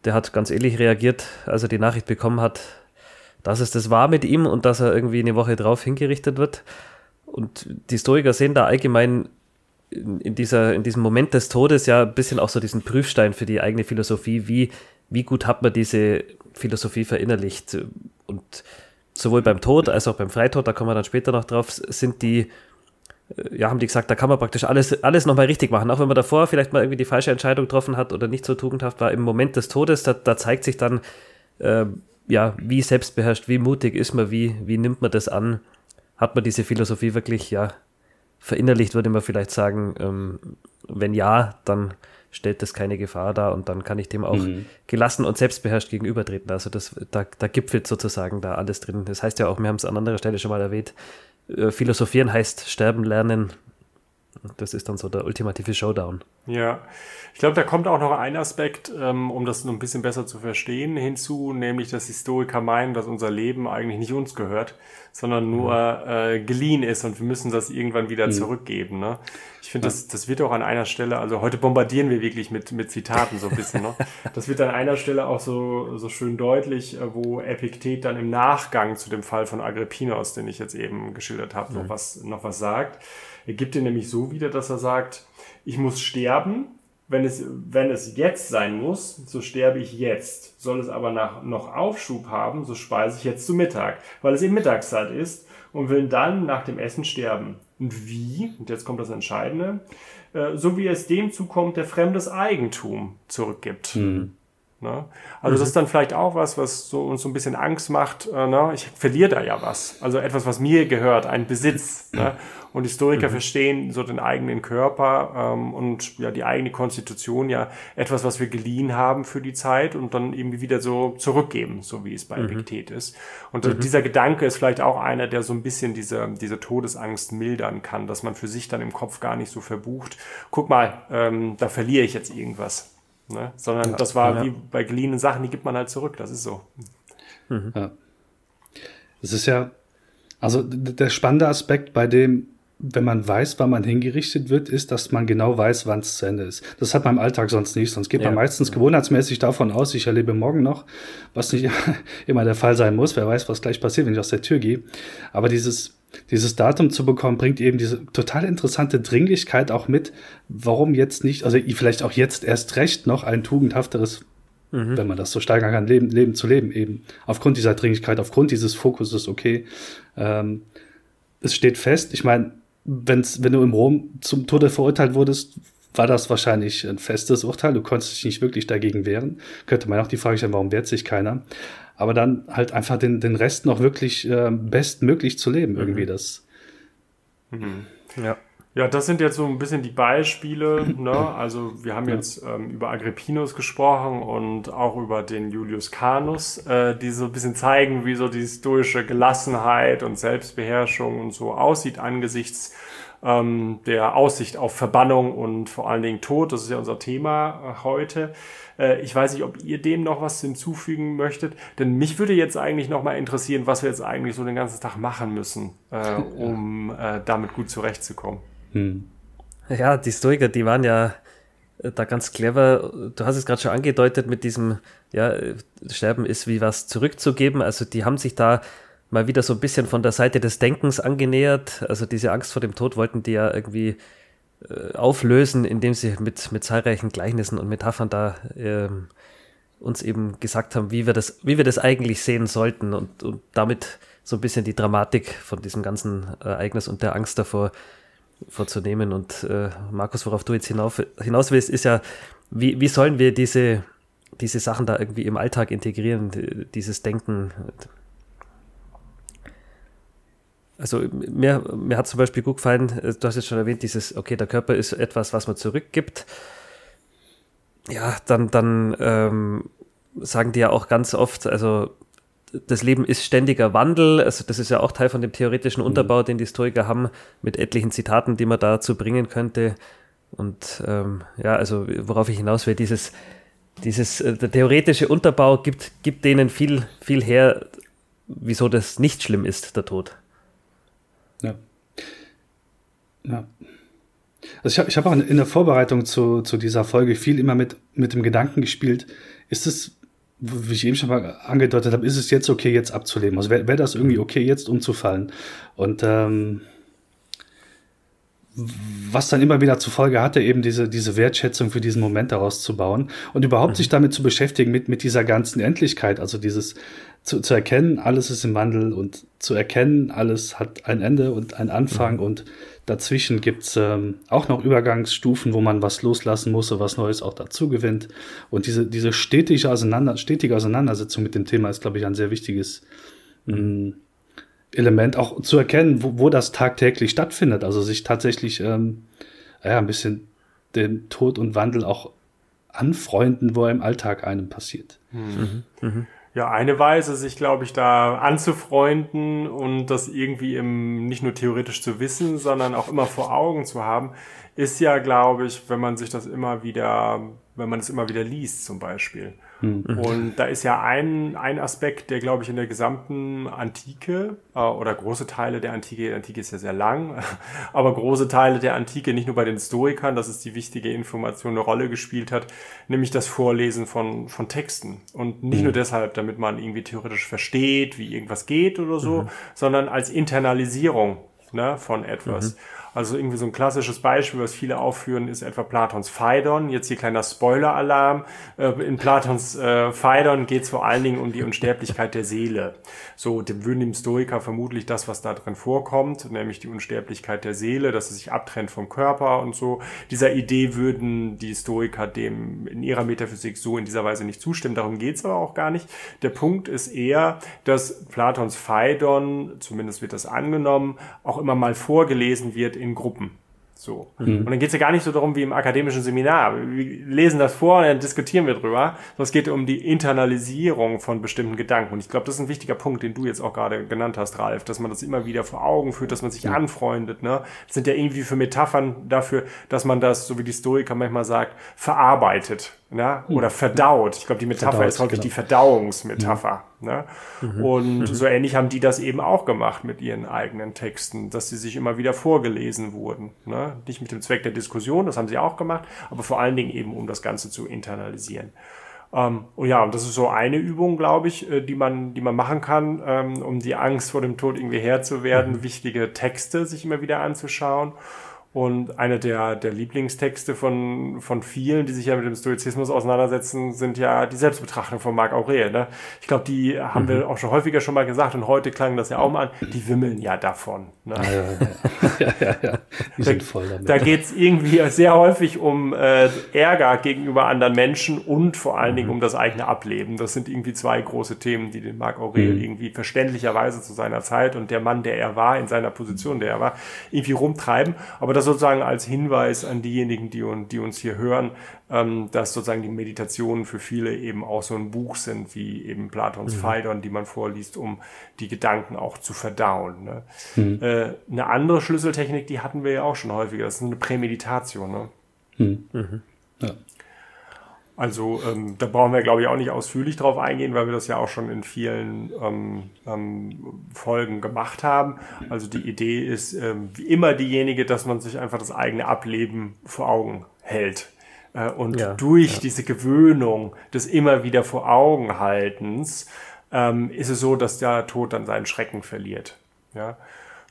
Speaker 1: Der hat ganz ähnlich reagiert, als er die Nachricht bekommen hat, dass es das war mit ihm und dass er irgendwie eine Woche drauf hingerichtet wird. Und die Historiker sehen da allgemein in, dieser, in diesem Moment des Todes ja ein bisschen auch so diesen Prüfstein für die eigene Philosophie, wie, wie gut hat man diese Philosophie verinnerlicht. Und sowohl beim Tod als auch beim Freitod, da kommen wir dann später noch drauf, sind die, äh, ja, haben die gesagt, da kann man praktisch alles, alles nochmal richtig machen. Auch wenn man davor vielleicht mal irgendwie die falsche Entscheidung getroffen hat oder nicht so tugendhaft war, im Moment des Todes, da, da zeigt sich dann, äh, ja, wie selbstbeherrscht, wie mutig ist man, wie, wie nimmt man das an? Hat man diese Philosophie wirklich, ja, verinnerlicht, würde man vielleicht sagen, ähm, wenn ja, dann stellt das keine Gefahr dar und dann kann ich dem auch mhm. gelassen und selbstbeherrscht gegenübertreten. Also das, da, da gipfelt sozusagen da alles drin. Das heißt ja auch, wir haben es an anderer Stelle schon mal erwähnt, äh, philosophieren heißt sterben lernen. Das ist dann so der ultimative Showdown.
Speaker 2: Ja, ich glaube, da kommt auch noch ein Aspekt, ähm, um das noch ein bisschen besser zu verstehen, hinzu, nämlich, dass Historiker meinen, dass unser Leben eigentlich nicht uns gehört, sondern nur mhm. äh, geliehen ist und wir müssen das irgendwann wieder mhm. zurückgeben. Ne? Ich finde, das, das wird auch an einer Stelle, also heute bombardieren wir wirklich mit, mit Zitaten so ein bisschen. Ne? Das wird an einer Stelle auch so, so schön deutlich, äh, wo Epiktet dann im Nachgang zu dem Fall von Agrippinos, den ich jetzt eben geschildert habe, mhm. noch, was, noch was sagt. Er gibt ihn nämlich so wieder, dass er sagt, ich muss sterben, wenn es, wenn es jetzt sein muss, so sterbe ich jetzt. Soll es aber nach, noch Aufschub haben, so speise ich jetzt zu Mittag, weil es eben Mittagszeit ist und will dann nach dem Essen sterben. Und wie? Und jetzt kommt das Entscheidende. Äh, so wie es dem zukommt, der fremdes Eigentum zurückgibt. Mhm. Ne? Also mhm. das ist dann vielleicht auch was, was so uns so ein bisschen Angst macht. Äh, ne? Ich verliere da ja was. Also etwas, was mir gehört, ein Besitz. Ne? Und Historiker mhm. verstehen so den eigenen Körper ähm, und ja die eigene Konstitution ja etwas, was wir geliehen haben für die Zeit und dann irgendwie wieder so zurückgeben, so wie es bei mhm. Epiktet ist. Und mhm. dieser Gedanke ist vielleicht auch einer, der so ein bisschen diese, diese Todesangst mildern kann, dass man für sich dann im Kopf gar nicht so verbucht. Guck mal, ähm, da verliere ich jetzt irgendwas. Ne? Sondern ja, das war ja. wie bei geliehenen Sachen, die gibt man halt zurück. Das ist so.
Speaker 3: Mhm. Ja. Das ist ja, also der spannende Aspekt bei dem wenn man weiß, wann man hingerichtet wird, ist, dass man genau weiß, wann es zu Ende ist. Das hat man im Alltag sonst nicht. Sonst geht ja. man meistens gewohnheitsmäßig davon aus, ich erlebe morgen noch, was nicht immer der Fall sein muss. Wer weiß, was gleich passiert, wenn ich aus der Tür gehe. Aber dieses, dieses Datum zu bekommen, bringt eben diese total interessante Dringlichkeit auch mit, warum jetzt nicht, also vielleicht auch jetzt erst recht noch ein tugendhafteres mhm. wenn man das so steigern kann, Leben, Leben zu leben, eben aufgrund dieser Dringlichkeit, aufgrund dieses Fokuses, okay, ähm, es steht fest, ich meine, wenn's, wenn du im Rom zum Tode verurteilt wurdest, war das wahrscheinlich ein festes Urteil. Du konntest dich nicht wirklich dagegen wehren. Könnte man auch die Frage stellen, warum wehrt sich keiner? Aber dann halt einfach den, den Rest noch wirklich äh, bestmöglich zu leben, irgendwie mhm. das.
Speaker 2: Mhm. Ja. Ja, das sind jetzt so ein bisschen die Beispiele. Ne? Also wir haben jetzt ähm, über Agrippinus gesprochen und auch über den Julius Canus, äh, die so ein bisschen zeigen, wie so die stoische Gelassenheit und Selbstbeherrschung und so aussieht angesichts ähm, der Aussicht auf Verbannung und vor allen Dingen Tod. Das ist ja unser Thema äh, heute. Äh, ich weiß nicht, ob ihr dem noch was hinzufügen möchtet, denn mich würde jetzt eigentlich noch mal interessieren, was wir jetzt eigentlich so den ganzen Tag machen müssen, äh, um äh, damit gut zurechtzukommen.
Speaker 1: Hm. Ja, die Stoiker, die waren ja äh, da ganz clever. Du hast es gerade schon angedeutet mit diesem, ja, Sterben ist wie was zurückzugeben. Also die haben sich da mal wieder so ein bisschen von der Seite des Denkens angenähert. Also diese Angst vor dem Tod wollten die ja irgendwie äh, auflösen, indem sie mit, mit zahlreichen Gleichnissen und Metaphern da äh, uns eben gesagt haben, wie wir das, wie wir das eigentlich sehen sollten und, und damit so ein bisschen die Dramatik von diesem ganzen Ereignis und der Angst davor vorzunehmen. Und äh, Markus, worauf du jetzt hinauf, hinaus willst, ist ja, wie, wie sollen wir diese, diese Sachen da irgendwie im Alltag integrieren, dieses Denken? Also mir, mir hat zum Beispiel gut gefallen, äh, du hast jetzt schon erwähnt, dieses, okay, der Körper ist etwas, was man zurückgibt. Ja, dann, dann ähm, sagen die ja auch ganz oft, also das Leben ist ständiger Wandel. Also das ist ja auch Teil von dem theoretischen mhm. Unterbau, den die Historiker haben, mit etlichen Zitaten, die man dazu bringen könnte. Und ähm, ja, also worauf ich hinaus will, dieses, dieses äh, der theoretische Unterbau gibt, gibt denen viel, viel her, wieso das nicht schlimm ist, der Tod.
Speaker 3: Ja. Ja. Also ich habe ich hab auch in der Vorbereitung zu, zu dieser Folge viel immer mit, mit dem Gedanken gespielt, ist es wie ich eben schon mal angedeutet habe, ist es jetzt okay, jetzt abzuleben? Also wäre wär das irgendwie okay, jetzt umzufallen? Und ähm, was dann immer wieder zur Folge hatte, eben diese, diese Wertschätzung für diesen Moment daraus zu bauen und überhaupt mhm. sich damit zu beschäftigen, mit, mit dieser ganzen Endlichkeit, also dieses zu, zu erkennen, alles ist im Wandel und zu erkennen, alles hat ein Ende und ein Anfang mhm. und dazwischen gibt's ähm, auch noch Übergangsstufen, wo man was loslassen muss und was Neues auch dazu gewinnt. Und diese, diese stetige, Auseinander, stetige Auseinandersetzung mit dem Thema ist, glaube ich, ein sehr wichtiges ähm, Element, auch zu erkennen, wo, wo das tagtäglich stattfindet. Also sich tatsächlich ähm, ja, ein bisschen den Tod und Wandel auch anfreunden, wo er im Alltag einem passiert. Mhm.
Speaker 2: Mhm. Ja, eine Weise, sich, glaube ich, da anzufreunden und das irgendwie im, nicht nur theoretisch zu wissen, sondern auch immer vor Augen zu haben, ist ja, glaube ich, wenn man sich das immer wieder, wenn man es immer wieder liest, zum Beispiel. Mhm. Und da ist ja ein, ein Aspekt, der, glaube ich, in der gesamten Antike äh, oder große Teile der Antike, die Antike ist ja sehr lang, aber große Teile der Antike, nicht nur bei den Stoikern, das ist die wichtige Information, eine Rolle gespielt hat, nämlich das Vorlesen von, von Texten. Und nicht mhm. nur deshalb, damit man irgendwie theoretisch versteht, wie irgendwas geht oder so, mhm. sondern als Internalisierung ne, von etwas. Mhm. Also irgendwie so ein klassisches Beispiel, was viele aufführen, ist etwa Platons Phaidon. Jetzt hier kleiner Spoiler-Alarm. Äh, in Platons äh, Phaidon geht es vor allen Dingen um die Unsterblichkeit der Seele. So, dem würden dem Stoiker vermutlich das, was da drin vorkommt, nämlich die Unsterblichkeit der Seele, dass es sich abtrennt vom Körper und so. Dieser Idee würden die Stoiker dem in ihrer Metaphysik so in dieser Weise nicht zustimmen. Darum geht es aber auch gar nicht. Der Punkt ist eher, dass Platons Phaidon, zumindest wird das angenommen, auch immer mal vorgelesen wird in Gruppen. So. Mhm. Und dann geht es ja gar nicht so darum wie im akademischen Seminar. Wir lesen das vor und dann diskutieren wir drüber. Sondern es geht um die Internalisierung von bestimmten Gedanken. Und ich glaube, das ist ein wichtiger Punkt, den du jetzt auch gerade genannt hast, Ralf, dass man das immer wieder vor Augen führt, dass man sich ja. anfreundet. Ne? Das sind ja irgendwie für Metaphern dafür, dass man das, so wie die Stoiker manchmal sagt, verarbeitet ne? Hm. oder verdaut. Ich glaube, die Metapher verdaut, ist häufig genau. die Verdauungsmetapher. Mhm. Ne? Mhm. Und mhm. so ähnlich haben die das eben auch gemacht mit ihren eigenen Texten, dass sie sich immer wieder vorgelesen wurden. Ne? Nicht mit dem Zweck der Diskussion, das haben sie auch gemacht, aber vor allen Dingen eben, um das Ganze zu internalisieren. Ähm, und ja, das ist so eine Übung, glaube ich, äh, die man, die man machen kann, ähm, um die Angst vor dem Tod irgendwie Herr zu werden, mhm. wichtige Texte sich immer wieder anzuschauen. Und einer der, der Lieblingstexte von, von vielen, die sich ja mit dem Stoizismus auseinandersetzen, sind ja die Selbstbetrachtung von Marc Aurel. Ne? Ich glaube, die haben mhm. wir auch schon häufiger schon mal gesagt und heute klang das ja auch mal an. Die wimmeln ja davon. Ne? Ja, ja, ja. ja, Die sind voll damit. Da geht es irgendwie sehr häufig um äh, Ärger gegenüber anderen Menschen und vor allen mhm. Dingen um das eigene Ableben. Das sind irgendwie zwei große Themen, die den Marc Aurel mhm. irgendwie verständlicherweise zu seiner Zeit und der Mann, der er war, in seiner Position, der er war, irgendwie rumtreiben. Aber das das sozusagen als Hinweis an diejenigen, die, die uns hier hören, ähm, dass sozusagen die Meditationen für viele eben auch so ein Buch sind, wie eben Platons mhm. Phaidon, die man vorliest, um die Gedanken auch zu verdauen. Ne? Mhm. Äh, eine andere Schlüsseltechnik, die hatten wir ja auch schon häufiger, das ist eine Prämeditation. Ne? Mhm. mhm. Ja. Also ähm, da brauchen wir, glaube ich, auch nicht ausführlich drauf eingehen, weil wir das ja auch schon in vielen ähm, ähm, Folgen gemacht haben. Also die Idee ist ähm, wie immer diejenige, dass man sich einfach das eigene Ableben vor Augen hält. Äh, und ja, durch ja. diese Gewöhnung des immer wieder vor Augen haltens ähm, ist es so, dass der Tod dann seinen Schrecken verliert. Ja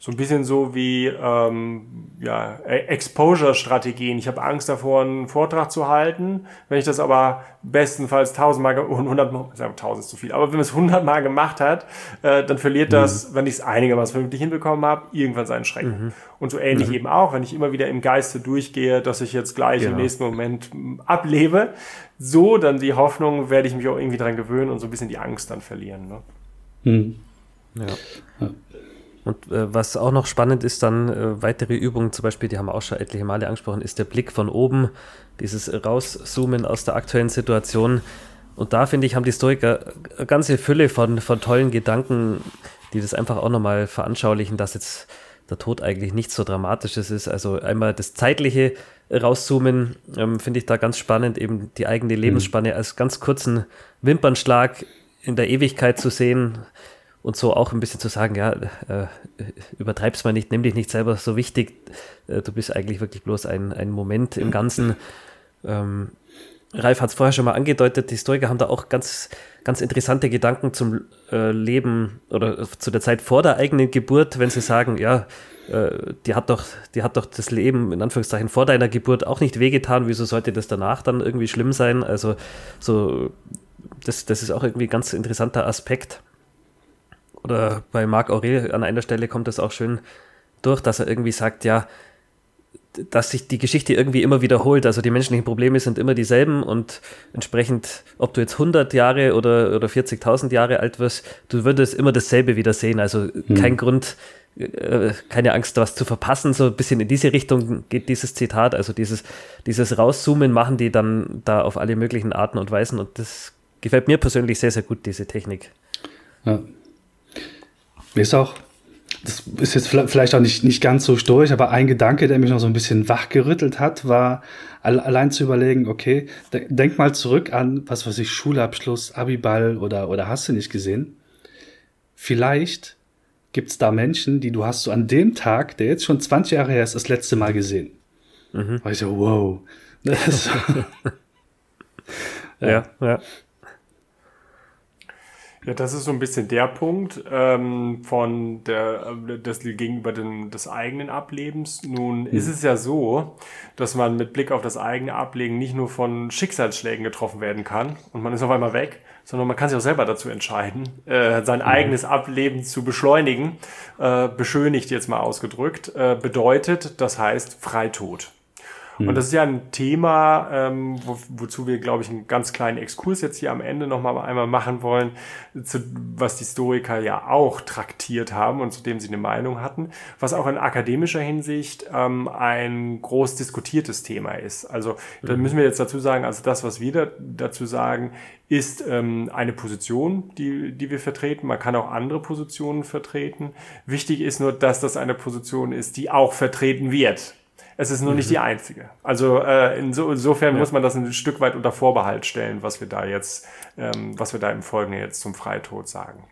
Speaker 2: so ein bisschen so wie ähm, ja, e-, Exposure-Strategien. Ich habe Angst davor, einen Vortrag zu halten. Wenn ich das aber bestenfalls tausendmal, hundertmal, tausend ist zu viel, aber wenn man es hundertmal gemacht hat, äh, dann verliert das, mhm. wenn ich es einigermaßen vernünftig hinbekommen habe, irgendwann seinen Schrecken. Mhm. Und so ähnlich mhm. eben auch, wenn ich immer wieder im Geiste durchgehe, dass ich jetzt gleich genau. im nächsten Moment ablebe, so dann die Hoffnung, werde ich mich auch irgendwie dran gewöhnen und so ein bisschen die Angst dann verlieren. Ne?
Speaker 1: Mhm. Ja. ja. Und äh, was auch noch spannend ist, dann äh, weitere Übungen, zum Beispiel, die haben wir auch schon etliche Male angesprochen, ist der Blick von oben, dieses Rauszoomen aus der aktuellen Situation. Und da, finde ich, haben die Stoiker eine ganze Fülle von, von tollen Gedanken, die das einfach auch nochmal veranschaulichen, dass jetzt der Tod eigentlich nichts so Dramatisches ist. Also einmal das zeitliche rauszoomen, ähm, finde ich da ganz spannend, eben die eigene Lebensspanne mhm. als ganz kurzen Wimpernschlag in der Ewigkeit zu sehen und so auch ein bisschen zu sagen, ja, äh, übertreib's mal nicht, nimm dich nicht selber so wichtig, äh, du bist eigentlich wirklich bloß ein, ein Moment im Ganzen. Ähm, Ralf hat es vorher schon mal angedeutet, die Historiker haben da auch ganz, ganz interessante Gedanken zum äh, Leben oder zu der Zeit vor der eigenen Geburt, wenn sie sagen, ja, äh, die hat doch, die hat doch das Leben in Anführungszeichen vor deiner Geburt auch nicht wehgetan, wieso sollte das danach dann irgendwie schlimm sein? Also so, das, das ist auch irgendwie ein ganz interessanter Aspekt oder bei Marc Aurel an einer Stelle kommt das auch schön durch, dass er irgendwie sagt, ja, dass sich die Geschichte irgendwie immer wiederholt. Also die menschlichen Probleme sind immer dieselben und entsprechend, ob du jetzt 100 Jahre oder, oder 40.000 Jahre alt wirst, du würdest immer dasselbe wieder sehen. Also hm. kein Grund, äh, keine Angst, was zu verpassen. So ein bisschen in diese Richtung geht dieses Zitat. Also dieses, dieses Rauszoomen machen die dann da auf alle möglichen Arten und Weisen und das gefällt mir persönlich sehr, sehr gut, diese Technik.
Speaker 3: Ja, mir ist auch, das ist jetzt vielleicht auch nicht, nicht ganz so stoisch, aber ein Gedanke, der mich noch so ein bisschen wachgerüttelt hat, war allein zu überlegen, okay, denk mal zurück an, was weiß ich, Schulabschluss, Abiball oder, oder hast du nicht gesehen? Vielleicht gibt es da Menschen, die du hast so an dem Tag, der jetzt schon 20 Jahre her ist, das letzte Mal gesehen. Mhm. War ich so, wow.
Speaker 2: ja, ja. ja. Ja, das ist so ein bisschen der Punkt ähm, von der, äh, das gegenüber dem, des eigenen Ablebens. Nun mhm. ist es ja so, dass man mit Blick auf das eigene Ablegen nicht nur von Schicksalsschlägen getroffen werden kann und man ist auf einmal weg, sondern man kann sich auch selber dazu entscheiden, äh, sein mhm. eigenes Ableben zu beschleunigen. Äh, beschönigt jetzt mal ausgedrückt, äh, bedeutet, das heißt Freitod. Und hm. das ist ja ein Thema, ähm, wo, wozu wir, glaube ich, einen ganz kleinen Exkurs jetzt hier am Ende nochmal einmal machen wollen, zu, was die Historiker ja auch traktiert haben und zu dem sie eine Meinung hatten, was auch in akademischer Hinsicht ähm, ein groß diskutiertes Thema ist. Also da mhm. müssen wir jetzt dazu sagen, also das, was wir da, dazu sagen, ist ähm, eine Position, die, die wir vertreten. Man kann auch andere Positionen vertreten. Wichtig ist nur, dass das eine Position ist, die auch vertreten wird. Es ist nur mhm. nicht die einzige. Also äh, inso, insofern ja. muss man das ein Stück weit unter Vorbehalt stellen, was wir da jetzt, ähm, was wir da im Folgenden jetzt zum Freitod sagen.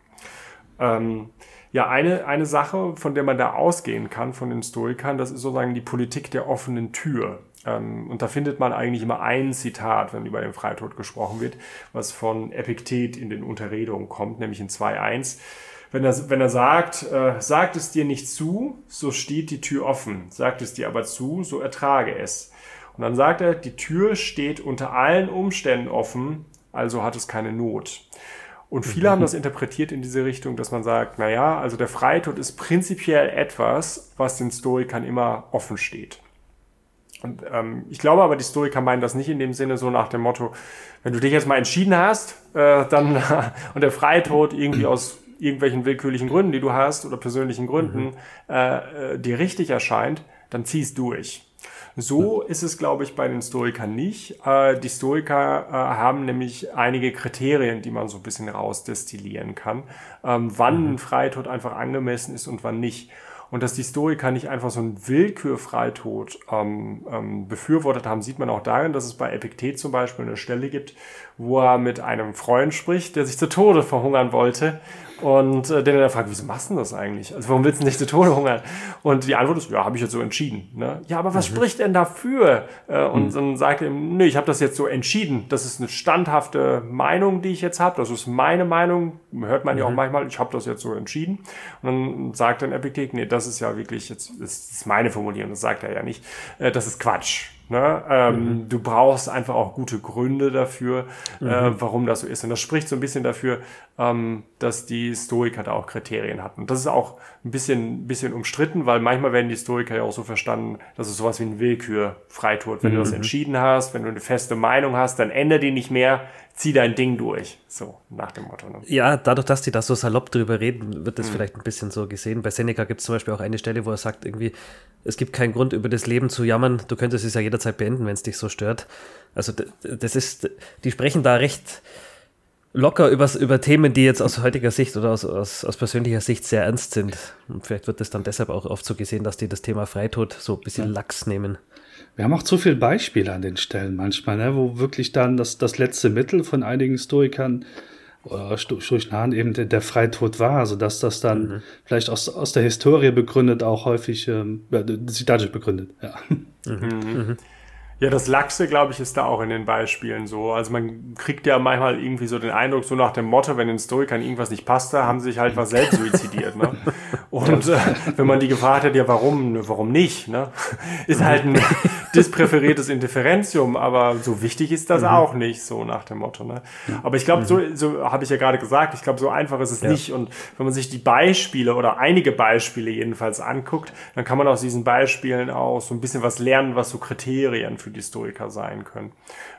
Speaker 2: Ähm, ja, eine, eine Sache, von der man da ausgehen kann, von den Stoikern, das ist sozusagen die Politik der offenen Tür. Ähm, und da findet man eigentlich immer ein Zitat, wenn über den Freitod gesprochen wird, was von Epiktet in den Unterredungen kommt, nämlich in 2.1 wenn er, wenn er sagt, äh, sagt es dir nicht zu, so steht die Tür offen. Sagt es dir aber zu, so ertrage es. Und dann sagt er, die Tür steht unter allen Umständen offen, also hat es keine Not. Und viele haben das interpretiert in diese Richtung, dass man sagt, na ja, also der Freitod ist prinzipiell etwas, was den Stoikern immer offen steht. Und ähm, ich glaube aber, die Stoiker meinen das nicht in dem Sinne so nach dem Motto, wenn du dich jetzt mal entschieden hast, äh, dann und der Freitod irgendwie aus irgendwelchen willkürlichen Gründen, die du hast oder persönlichen Gründen, mhm. äh, äh, dir richtig erscheint, dann zieh's durch. So ist es, glaube ich, bei den Stoikern nicht. Äh, die Stoiker äh, haben nämlich einige Kriterien, die man so ein bisschen rausdestillieren kann, ähm, wann mhm. ein Freitod einfach angemessen ist und wann nicht. Und dass die Stoiker nicht einfach so einen Willkürfreitod ähm, ähm, befürwortet haben, sieht man auch darin, dass es bei Epiktet zum Beispiel eine Stelle gibt, wo er mit einem Freund spricht, der sich zu Tode verhungern wollte und äh, der dann fragt, wieso machst du das eigentlich? Also warum willst du nicht zu Tode hungern? Und die Antwort ist, ja, habe ich jetzt so entschieden. Ne? Ja, aber was mhm. spricht denn dafür? Äh, und mhm. dann sagt er ihm, nö, ich habe das jetzt so entschieden. Das ist eine standhafte Meinung, die ich jetzt habe. Das ist meine Meinung. Hört man mhm. ja auch mhm. manchmal, ich habe das jetzt so entschieden. Und dann sagt dann Epiktet, nee, das ist ja wirklich, jetzt das ist meine Formulierung, das sagt er ja nicht. Äh, das ist Quatsch. Ne? Ähm, mhm. Du brauchst einfach auch gute Gründe dafür, äh, mhm. äh, warum das so ist. Und das spricht so ein bisschen dafür, ähm, dass die Stoiker da auch Kriterien hatten. Und das ist auch ein bisschen, bisschen umstritten, weil manchmal werden die Stoiker ja auch so verstanden, dass es sowas wie ein Willkür-Freitod. Wenn mhm. du das mhm. entschieden hast, wenn du eine feste Meinung hast, dann ändere die nicht mehr, zieh dein Ding durch. So, nach dem Motto. Ne?
Speaker 1: Ja, dadurch, dass die da so salopp drüber reden, wird das mhm. vielleicht ein bisschen so gesehen. Bei Seneca gibt es zum Beispiel auch eine Stelle, wo er sagt, irgendwie, es gibt keinen Grund, über das Leben zu jammern. Du könntest es ja jederzeit beenden, wenn es dich so stört. Also, das ist, die sprechen da recht locker übers, über Themen, die jetzt aus heutiger Sicht oder aus, aus, aus persönlicher Sicht sehr ernst sind. Und vielleicht wird es dann deshalb auch oft so gesehen, dass die das Thema Freitod so ein bisschen ja. lax nehmen.
Speaker 3: Wir haben auch zu viele Beispiele an den Stellen manchmal, ne, wo wirklich dann das, das letzte Mittel von einigen Stoikern oder Sturchnahen eben der, der Freitod war, sodass das dann mhm. vielleicht aus, aus der Historie begründet auch häufig, ähm, sich dadurch begründet. Ja. Mhm.
Speaker 2: Mhm. Ja, das Lachse, glaube ich, ist da auch in den Beispielen so. Also man kriegt ja manchmal irgendwie so den Eindruck, so nach dem Motto, wenn den Stoikern irgendwas nicht passt, da haben sie sich halt was selbst suizidiert. Ne? Und äh, wenn man die gefragt hat, ja, warum, warum nicht? Ne? Ist halt ein dispräferiertes Indifferentium, aber so wichtig ist das mhm. auch nicht, so nach dem Motto. Ne? Aber ich glaube, mhm. so, so habe ich ja gerade gesagt, ich glaube, so einfach ist es ja. nicht. Und wenn man sich die Beispiele oder einige Beispiele jedenfalls anguckt, dann kann man aus diesen Beispielen auch so ein bisschen was lernen, was so Kriterien für die Stoiker sein können.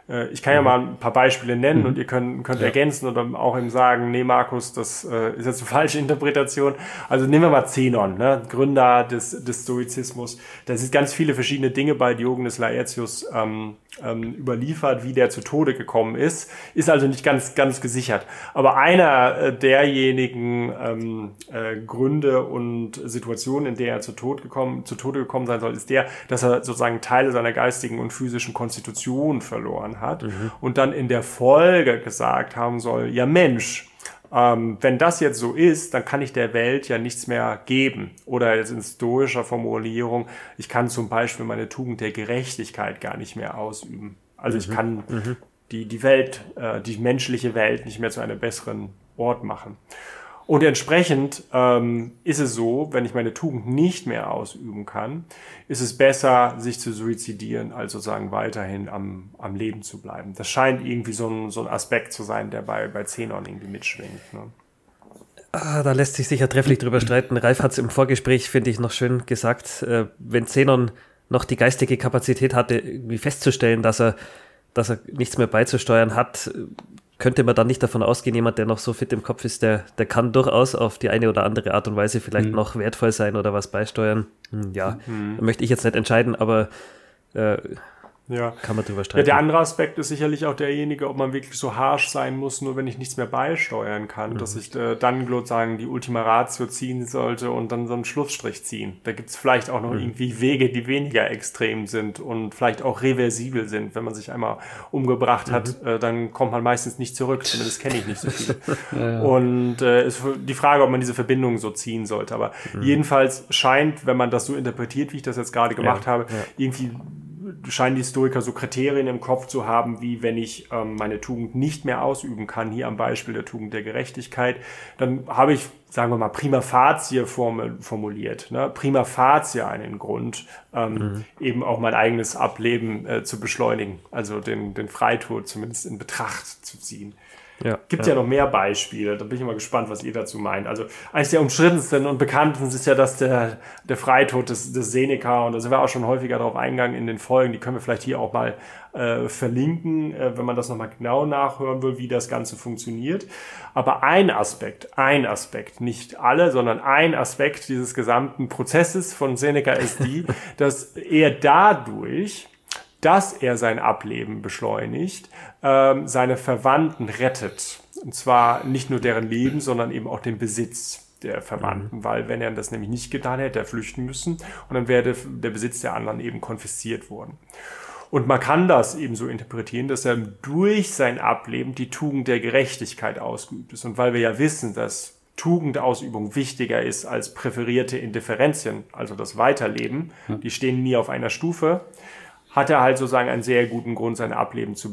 Speaker 2: Äh, ich kann ja mhm. mal ein paar Beispiele nennen mhm. und ihr könnt, könnt ja. ergänzen oder auch eben sagen, nee, Markus, das äh, ist jetzt eine falsche Interpretation. Also nehmen wir mal Zenon, ne? Gründer des, des Stoizismus. Da sind ganz viele verschiedene Dinge bei Diogenes Laertius ähm, ähm, überliefert, wie der zu Tode gekommen ist. Ist also nicht ganz, ganz gesichert. Aber einer äh, derjenigen ähm, äh, Gründe und Situationen, in der er zu, Tod gekommen, zu Tode gekommen sein soll, ist der, dass er sozusagen Teile seiner geistigen und physischen Konstitution verloren hat mhm. und dann in der Folge gesagt haben soll, ja Mensch, ähm, wenn das jetzt so ist, dann kann ich der Welt ja nichts mehr geben. Oder jetzt in stoischer Formulierung, ich kann zum Beispiel meine Tugend der Gerechtigkeit gar nicht mehr ausüben. Also mhm. ich kann mhm. die, die Welt, äh, die menschliche Welt nicht mehr zu einem besseren Ort machen. Und entsprechend ähm, ist es so, wenn ich meine Tugend nicht mehr ausüben kann, ist es besser, sich zu suizidieren, als sozusagen weiterhin am, am Leben zu bleiben. Das scheint irgendwie so ein, so ein Aspekt zu sein, der bei, bei Zenon irgendwie mitschwingt. Ne?
Speaker 1: Ah, da lässt sich sicher trefflich drüber streiten. Ralf hat es im Vorgespräch, finde ich, noch schön gesagt. Äh, wenn Zenon noch die geistige Kapazität hatte, irgendwie festzustellen, dass er, dass er nichts mehr beizusteuern hat, könnte man dann nicht davon ausgehen, jemand, der noch so fit im Kopf ist, der, der kann durchaus auf die eine oder andere Art und Weise vielleicht mhm. noch wertvoll sein oder was beisteuern. Hm, ja, mhm. möchte ich jetzt nicht entscheiden, aber äh,
Speaker 2: ja. Kann man drüber streiten. Ja, der andere Aspekt ist sicherlich auch derjenige, ob man wirklich so harsh sein muss, nur wenn ich nichts mehr beisteuern kann, mhm. dass ich äh, dann sozusagen die Ultima Ratio ziehen sollte und dann so einen Schlussstrich ziehen. Da gibt es vielleicht auch noch mhm. irgendwie Wege, die weniger extrem sind und vielleicht auch reversibel sind. Wenn man sich einmal umgebracht hat, mhm. äh, dann kommt man meistens nicht zurück. Zumindest kenne ich nicht so viel. ja, ja. Und äh, ist die Frage, ob man diese Verbindung so ziehen sollte. Aber mhm. jedenfalls scheint, wenn man das so interpretiert, wie ich das jetzt gerade gemacht ja, habe, irgendwie scheinen die Stoiker so Kriterien im Kopf zu haben, wie wenn ich ähm, meine Tugend nicht mehr ausüben kann, hier am Beispiel der Tugend der Gerechtigkeit, dann habe ich, sagen wir mal, prima facie formuliert. Ne? Prima facie einen Grund, ähm, mhm. eben auch mein eigenes Ableben äh, zu beschleunigen, also den, den Freitod zumindest in Betracht zu ziehen. Ja, Gibt ja. ja. noch mehr Beispiele. Da bin ich mal gespannt, was ihr dazu meint. Also eines der umstrittensten und bekanntesten ist ja das der, der Freitod des, des Seneca. Und da sind wir auch schon häufiger darauf eingegangen in den Folgen. Die können wir vielleicht hier auch mal äh, verlinken, äh, wenn man das nochmal genau nachhören will, wie das Ganze funktioniert. Aber ein Aspekt, ein Aspekt, nicht alle, sondern ein Aspekt dieses gesamten Prozesses von Seneca ist die, dass er dadurch dass er sein Ableben beschleunigt, ähm, seine Verwandten rettet. Und zwar nicht nur deren Leben, sondern eben auch den Besitz der Verwandten, mhm. weil wenn er das nämlich nicht getan hätte, er flüchten müssen und dann wäre der Besitz der anderen eben konfisziert worden. Und man kann das eben so interpretieren, dass er durch sein Ableben die Tugend der Gerechtigkeit ausgeübt ist. Und weil wir ja wissen, dass Tugendausübung wichtiger ist als präferierte Indifferenzien, also das Weiterleben, die stehen nie auf einer Stufe, hat er halt sozusagen einen sehr guten Grund, sein Ableben zu,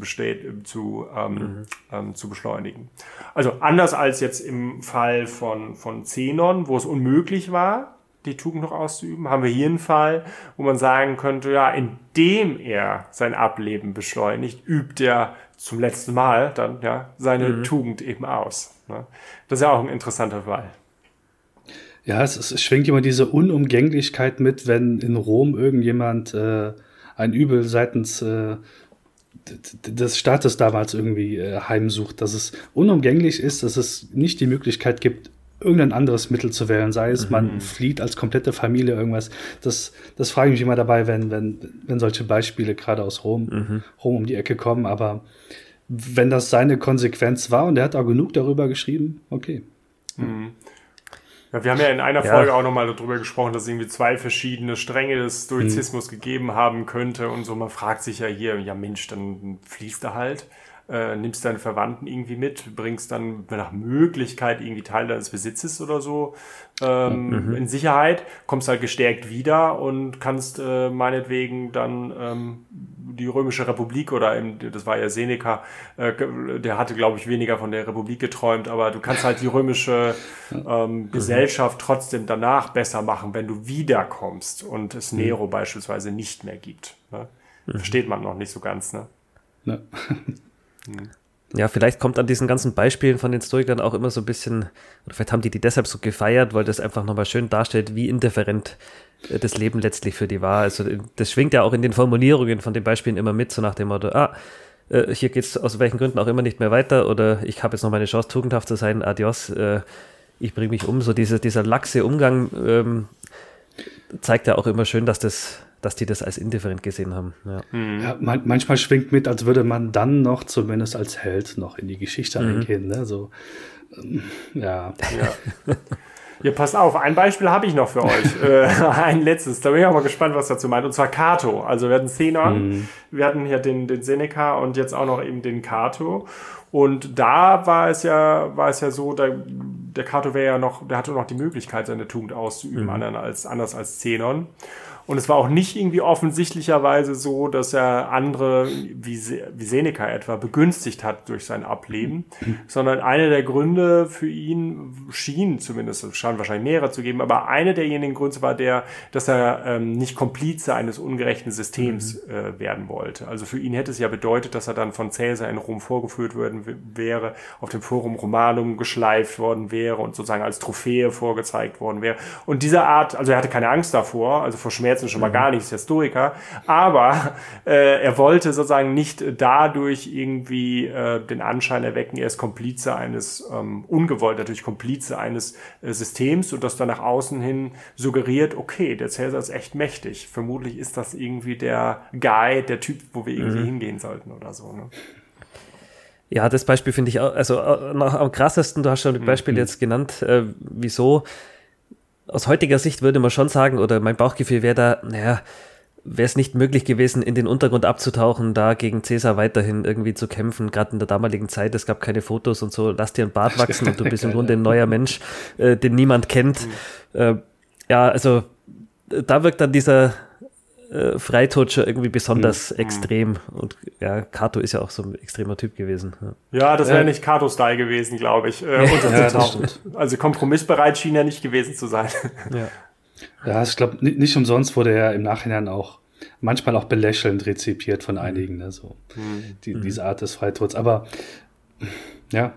Speaker 2: zu, ähm, mhm. ähm, zu beschleunigen. Also anders als jetzt im Fall von, von Zenon, wo es unmöglich war, die Tugend noch auszuüben, haben wir hier einen Fall, wo man sagen könnte, ja, indem er sein Ableben beschleunigt, übt er zum letzten Mal dann ja seine mhm. Tugend eben aus. Ne? Das ist ja auch ein interessanter Fall.
Speaker 3: Ja, es, es schwingt immer diese Unumgänglichkeit mit, wenn in Rom irgendjemand äh, ein Übel seitens äh, des Staates damals irgendwie äh, heimsucht, dass es unumgänglich ist, dass es nicht die Möglichkeit gibt, irgendein anderes Mittel zu wählen, sei es, mhm. man flieht als komplette Familie irgendwas. Das, das frage ich mich immer dabei, wenn, wenn, wenn solche Beispiele gerade aus Rom, mhm. Rom um die Ecke kommen. Aber wenn das seine Konsequenz war und er hat auch genug darüber geschrieben, okay. Mhm.
Speaker 2: Ja, wir haben ja in einer ja. Folge auch nochmal darüber gesprochen, dass es irgendwie zwei verschiedene Stränge des Stoizismus mhm. gegeben haben könnte und so. Man fragt sich ja hier, ja Mensch, dann fließt er halt äh, nimmst deine Verwandten irgendwie mit, bringst dann nach Möglichkeit irgendwie Teil deines Besitzes oder so ähm, mhm. in Sicherheit, kommst halt gestärkt wieder und kannst äh, meinetwegen dann ähm, die Römische Republik oder eben, das war ja Seneca, äh, der hatte, glaube ich, weniger von der Republik geträumt, aber du kannst halt die römische ähm, mhm. Gesellschaft trotzdem danach besser machen, wenn du wiederkommst und es mhm. Nero mhm. beispielsweise nicht mehr gibt. Ne? Mhm. Versteht man noch nicht so ganz, ne? Ja.
Speaker 1: Ja, vielleicht kommt an diesen ganzen Beispielen von den Stoikern auch immer so ein bisschen, oder vielleicht haben die die deshalb so gefeiert, weil das einfach nochmal schön darstellt, wie indifferent äh, das Leben letztlich für die war. Also das schwingt ja auch in den Formulierungen von den Beispielen immer mit, so nach dem Motto, ah, äh, hier geht es aus welchen Gründen auch immer nicht mehr weiter oder ich habe jetzt noch meine Chance, tugendhaft zu sein, adios, äh, ich bringe mich um. So diese, dieser laxe Umgang ähm, zeigt ja auch immer schön, dass das dass die das als indifferent gesehen haben. Ja.
Speaker 3: Mhm. ja man, manchmal schwingt mit, als würde man dann noch zumindest als Held noch in die Geschichte mhm. eingehen. Ne? So, ähm, ja.
Speaker 2: ja. Ja, passt auf, ein Beispiel habe ich noch für euch. äh, ein letztes, da bin ich auch mal gespannt, was dazu meint. Und zwar Cato. Also wir hatten Zenon, mhm. wir hatten hier den, den Seneca und jetzt auch noch eben den Cato. Und da war es ja, war es ja so, der, der Cato wäre ja noch, der hatte noch die Möglichkeit, seine Tugend auszuüben, mhm. anders als, anders als Zenon. Und es war auch nicht irgendwie offensichtlicherweise so, dass er andere, wie, wie Seneca etwa, begünstigt hat durch sein Ableben, sondern einer der Gründe für ihn schien zumindest, es scheint wahrscheinlich mehrere zu geben, aber einer derjenigen Gründe war der, dass er ähm, nicht Komplize eines ungerechten Systems mhm. äh, werden wollte. Also für ihn hätte es ja bedeutet, dass er dann von Caesar in Rom vorgeführt worden wäre, auf dem Forum Romanum geschleift worden wäre und sozusagen als Trophäe vorgezeigt worden wäre. Und dieser Art, also er hatte keine Angst davor, also vor Schmerz Schmerzen schon mal mhm. gar nicht, ist Historiker. Aber äh, er wollte sozusagen nicht dadurch irgendwie äh, den Anschein erwecken, er ist Komplize eines, ähm, ungewollt natürlich Komplize eines äh, Systems und das dann nach außen hin suggeriert, okay, der Cäsar ist echt mächtig. Vermutlich ist das irgendwie der Guy, der Typ, wo wir irgendwie mhm. hingehen sollten oder so. Ne?
Speaker 1: Ja, das Beispiel finde ich auch, also äh, noch am krassesten, du hast schon das Beispiel mhm. jetzt genannt, äh, wieso aus heutiger Sicht würde man schon sagen, oder mein Bauchgefühl wäre da, naja, wäre es nicht möglich gewesen, in den Untergrund abzutauchen, da gegen Cäsar weiterhin irgendwie zu kämpfen, gerade in der damaligen Zeit, es gab keine Fotos und so, lass dir ein Bart wachsen und du bist im Grunde ein neuer Mensch, äh, den niemand kennt. Mhm. Äh, ja, also da wirkt dann dieser äh, Freitod schon irgendwie besonders mhm. extrem. Und ja, Kato ist ja auch so ein extremer Typ gewesen.
Speaker 2: Ja, ja das wäre äh, nicht Kato-Style gewesen, glaube ich, äh. Ja, also kompromissbereit schien er nicht gewesen zu sein.
Speaker 3: Ja, ja ich glaube, nicht umsonst wurde er im Nachhinein auch manchmal auch belächelnd rezipiert von einigen, ne, so mhm. die, diese Art des Freitods. Aber ja,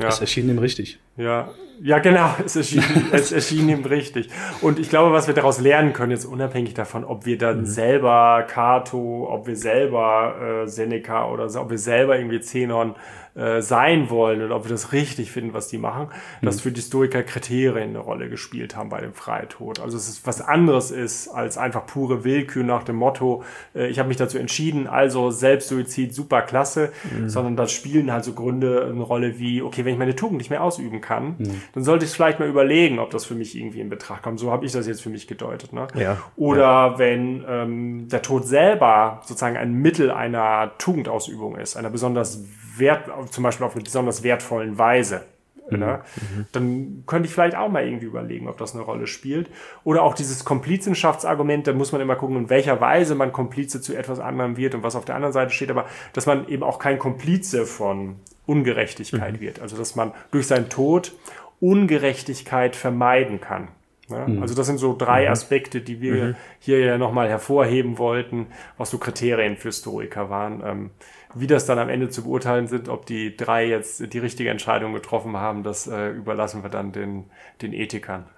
Speaker 3: Ja. Es erschien ihm richtig.
Speaker 2: Ja, ja genau, es erschien, es erschien ihm richtig. Und ich glaube, was wir daraus lernen können, jetzt unabhängig davon, ob wir dann mhm. selber Cato, ob wir selber äh, Seneca oder ob wir selber irgendwie Zenon äh, sein wollen und ob wir das richtig finden, was die machen, mhm. dass für die Stoiker Kriterien eine Rolle gespielt haben bei dem Freitod. Also es ist was anderes ist als einfach pure Willkür nach dem Motto, äh, ich habe mich dazu entschieden, also Selbstsuizid super klasse, mhm. sondern da spielen halt so Gründe eine Rolle wie, okay, wenn ich meine Tugend nicht mehr ausüben kann, mhm. dann sollte ich vielleicht mal überlegen, ob das für mich irgendwie in Betracht kommt. So habe ich das jetzt für mich gedeutet. Ne? Ja. Oder ja. wenn ähm, der Tod selber sozusagen ein Mittel einer Tugendausübung ist, einer besonders wert, zum Beispiel auf eine besonders wertvollen Weise. Mhm. Ne? Mhm. Dann könnte ich vielleicht auch mal irgendwie überlegen, ob das eine Rolle spielt. Oder auch dieses Komplizenschaftsargument, da muss man immer gucken, in welcher Weise man Komplize zu etwas anderem wird und was auf der anderen Seite steht, aber dass man eben auch kein Komplize von Ungerechtigkeit mhm. wird. Also dass man durch seinen Tod Ungerechtigkeit vermeiden kann. Ja, mhm. Also das sind so drei. Aspekte, die wir hier ja nochmal hervorheben wollten, was so Kriterien für Stoiker waren. Ähm, wie das dann am Ende zu beurteilen sind, ob die drei jetzt die richtige Entscheidung getroffen haben, das äh, überlassen wir dann den, den Ethikern.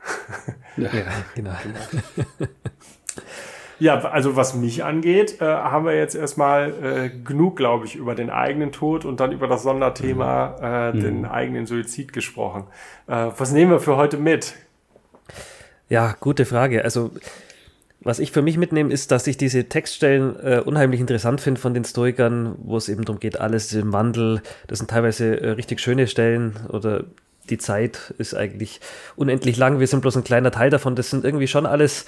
Speaker 2: Ja, ja genau. Ja, also was mich angeht, äh, haben wir jetzt erstmal äh, genug, glaube ich, über den eigenen Tod und dann über das Sonderthema äh, mhm. den eigenen Suizid gesprochen. Äh, was nehmen wir für heute mit?
Speaker 1: Ja, gute Frage. Also was ich für mich mitnehme, ist, dass ich diese Textstellen äh, unheimlich interessant finde von den Stoikern, wo es eben darum geht, alles im Wandel. Das sind teilweise äh, richtig schöne Stellen oder die Zeit ist eigentlich unendlich lang. Wir sind bloß ein kleiner Teil davon. Das sind irgendwie schon alles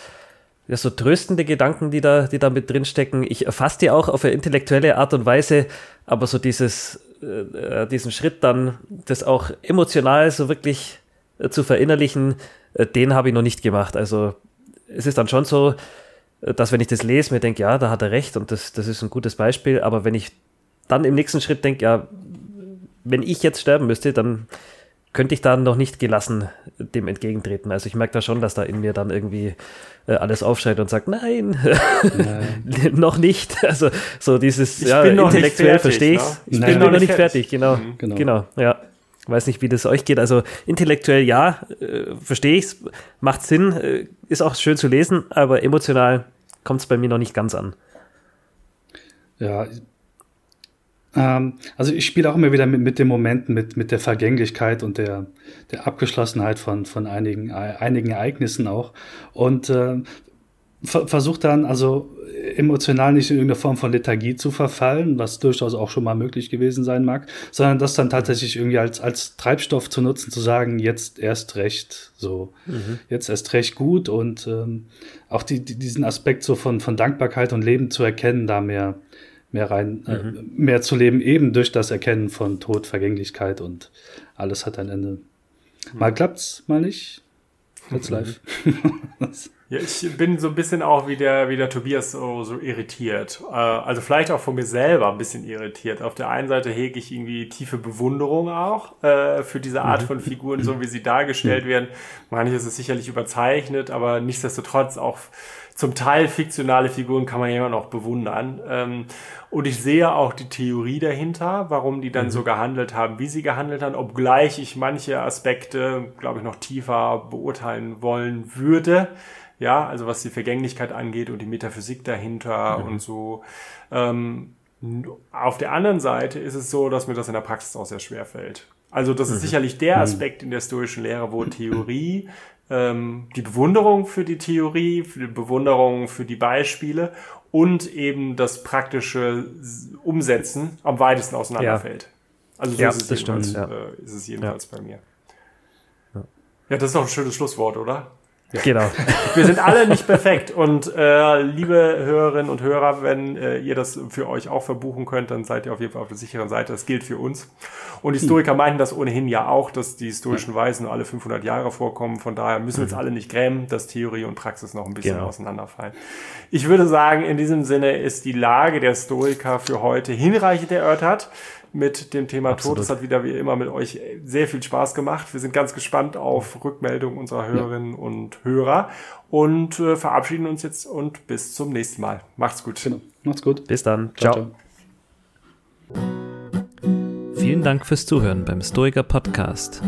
Speaker 1: ja, so tröstende Gedanken, die da, die da mit drinstecken. Ich erfasse die auch auf eine intellektuelle Art und Weise, aber so dieses, äh, diesen Schritt dann, das auch emotional so wirklich äh, zu verinnerlichen, äh, den habe ich noch nicht gemacht. Also es ist dann schon so, dass wenn ich das lese, mir denke, ja, da hat er recht und das, das ist ein gutes Beispiel, aber wenn ich dann im nächsten Schritt denke, ja, wenn ich jetzt sterben müsste, dann könnte ich da noch nicht gelassen dem entgegentreten. Also ich merke da schon, dass da in mir dann irgendwie äh, alles aufschreit und sagt, nein, noch nicht. Also so dieses, ich ja, intellektuell verstehe ich's. Ne? Ich nein, bin noch nicht fertig, fertig. Genau, mhm. genau, genau, ja. Weiß nicht, wie das euch geht. Also intellektuell ja, äh, verstehe ich es, macht Sinn, äh, ist auch schön zu lesen, aber emotional kommt es bei mir noch nicht ganz an.
Speaker 3: Ja, ähm, also ich spiele auch immer wieder mit, mit den Momenten, mit, mit der Vergänglichkeit und der, der Abgeschlossenheit von, von einigen, einigen Ereignissen auch. Und äh, ver versuche dann also emotional nicht in irgendeine Form von Lethargie zu verfallen, was durchaus auch schon mal möglich gewesen sein mag, sondern das dann tatsächlich irgendwie als, als Treibstoff zu nutzen, zu sagen, jetzt erst recht, so, mhm. jetzt erst recht gut und ähm, auch die, die, diesen Aspekt so von, von Dankbarkeit und Leben zu erkennen, da mehr, mehr rein, äh, mhm. äh, mehr zu leben, eben durch das Erkennen von Tod, Vergänglichkeit und alles hat ein Ende. Mal mhm. klappt's, mal nicht. Jetzt live.
Speaker 2: Ja, ich bin so ein bisschen auch wie der, wie der Tobias so, so irritiert. Äh, also vielleicht auch von mir selber ein bisschen irritiert. Auf der einen Seite hege ich irgendwie tiefe Bewunderung auch äh, für diese Art mhm. von Figuren, so wie sie dargestellt mhm. werden. Manches ist sicherlich überzeichnet, aber nichtsdestotrotz auch zum Teil fiktionale Figuren kann man ja immer noch bewundern. Ähm, und ich sehe auch die Theorie dahinter, warum die dann mhm. so gehandelt haben, wie sie gehandelt haben, obgleich ich manche Aspekte, glaube ich, noch tiefer beurteilen wollen würde. Ja, also was die Vergänglichkeit angeht und die Metaphysik dahinter mhm. und so. Ähm, auf der anderen Seite ist es so, dass mir das in der Praxis auch sehr schwer fällt. Also das ist mhm. sicherlich der mhm. Aspekt in der stoischen Lehre, wo Theorie, ähm, die Bewunderung für die Theorie, für die Bewunderung für die Beispiele und eben das praktische Umsetzen am weitesten auseinanderfällt. Ja. Also so ja, ist, es stimmt, ja. äh, ist es jedenfalls bei mir. Ja, das ist doch ein schönes Schlusswort, oder? Genau. Wir sind alle nicht perfekt. Und äh, liebe Hörerinnen und Hörer, wenn äh, ihr das für euch auch verbuchen könnt, dann seid ihr auf jeden Fall auf der sicheren Seite. Das gilt für uns. Und die Historiker hm. meinten das ohnehin ja auch, dass die historischen Weisen alle 500 Jahre vorkommen. Von daher müssen wir uns mhm. alle nicht grämen, dass Theorie und Praxis noch ein bisschen genau. auseinanderfallen. Ich würde sagen, in diesem Sinne ist die Lage der Stoiker für heute hinreichend erörtert mit dem Thema Absolut. Tod. Das hat wieder wie immer mit euch sehr viel Spaß gemacht. Wir sind ganz gespannt auf Rückmeldungen unserer Hörerinnen ja. und Hörer und äh, verabschieden uns jetzt und bis zum nächsten Mal. Macht's gut. Genau.
Speaker 3: Macht's gut.
Speaker 1: Bis dann. ciao. ciao. ciao. Vielen Dank fürs Zuhören beim Stoiker Podcast.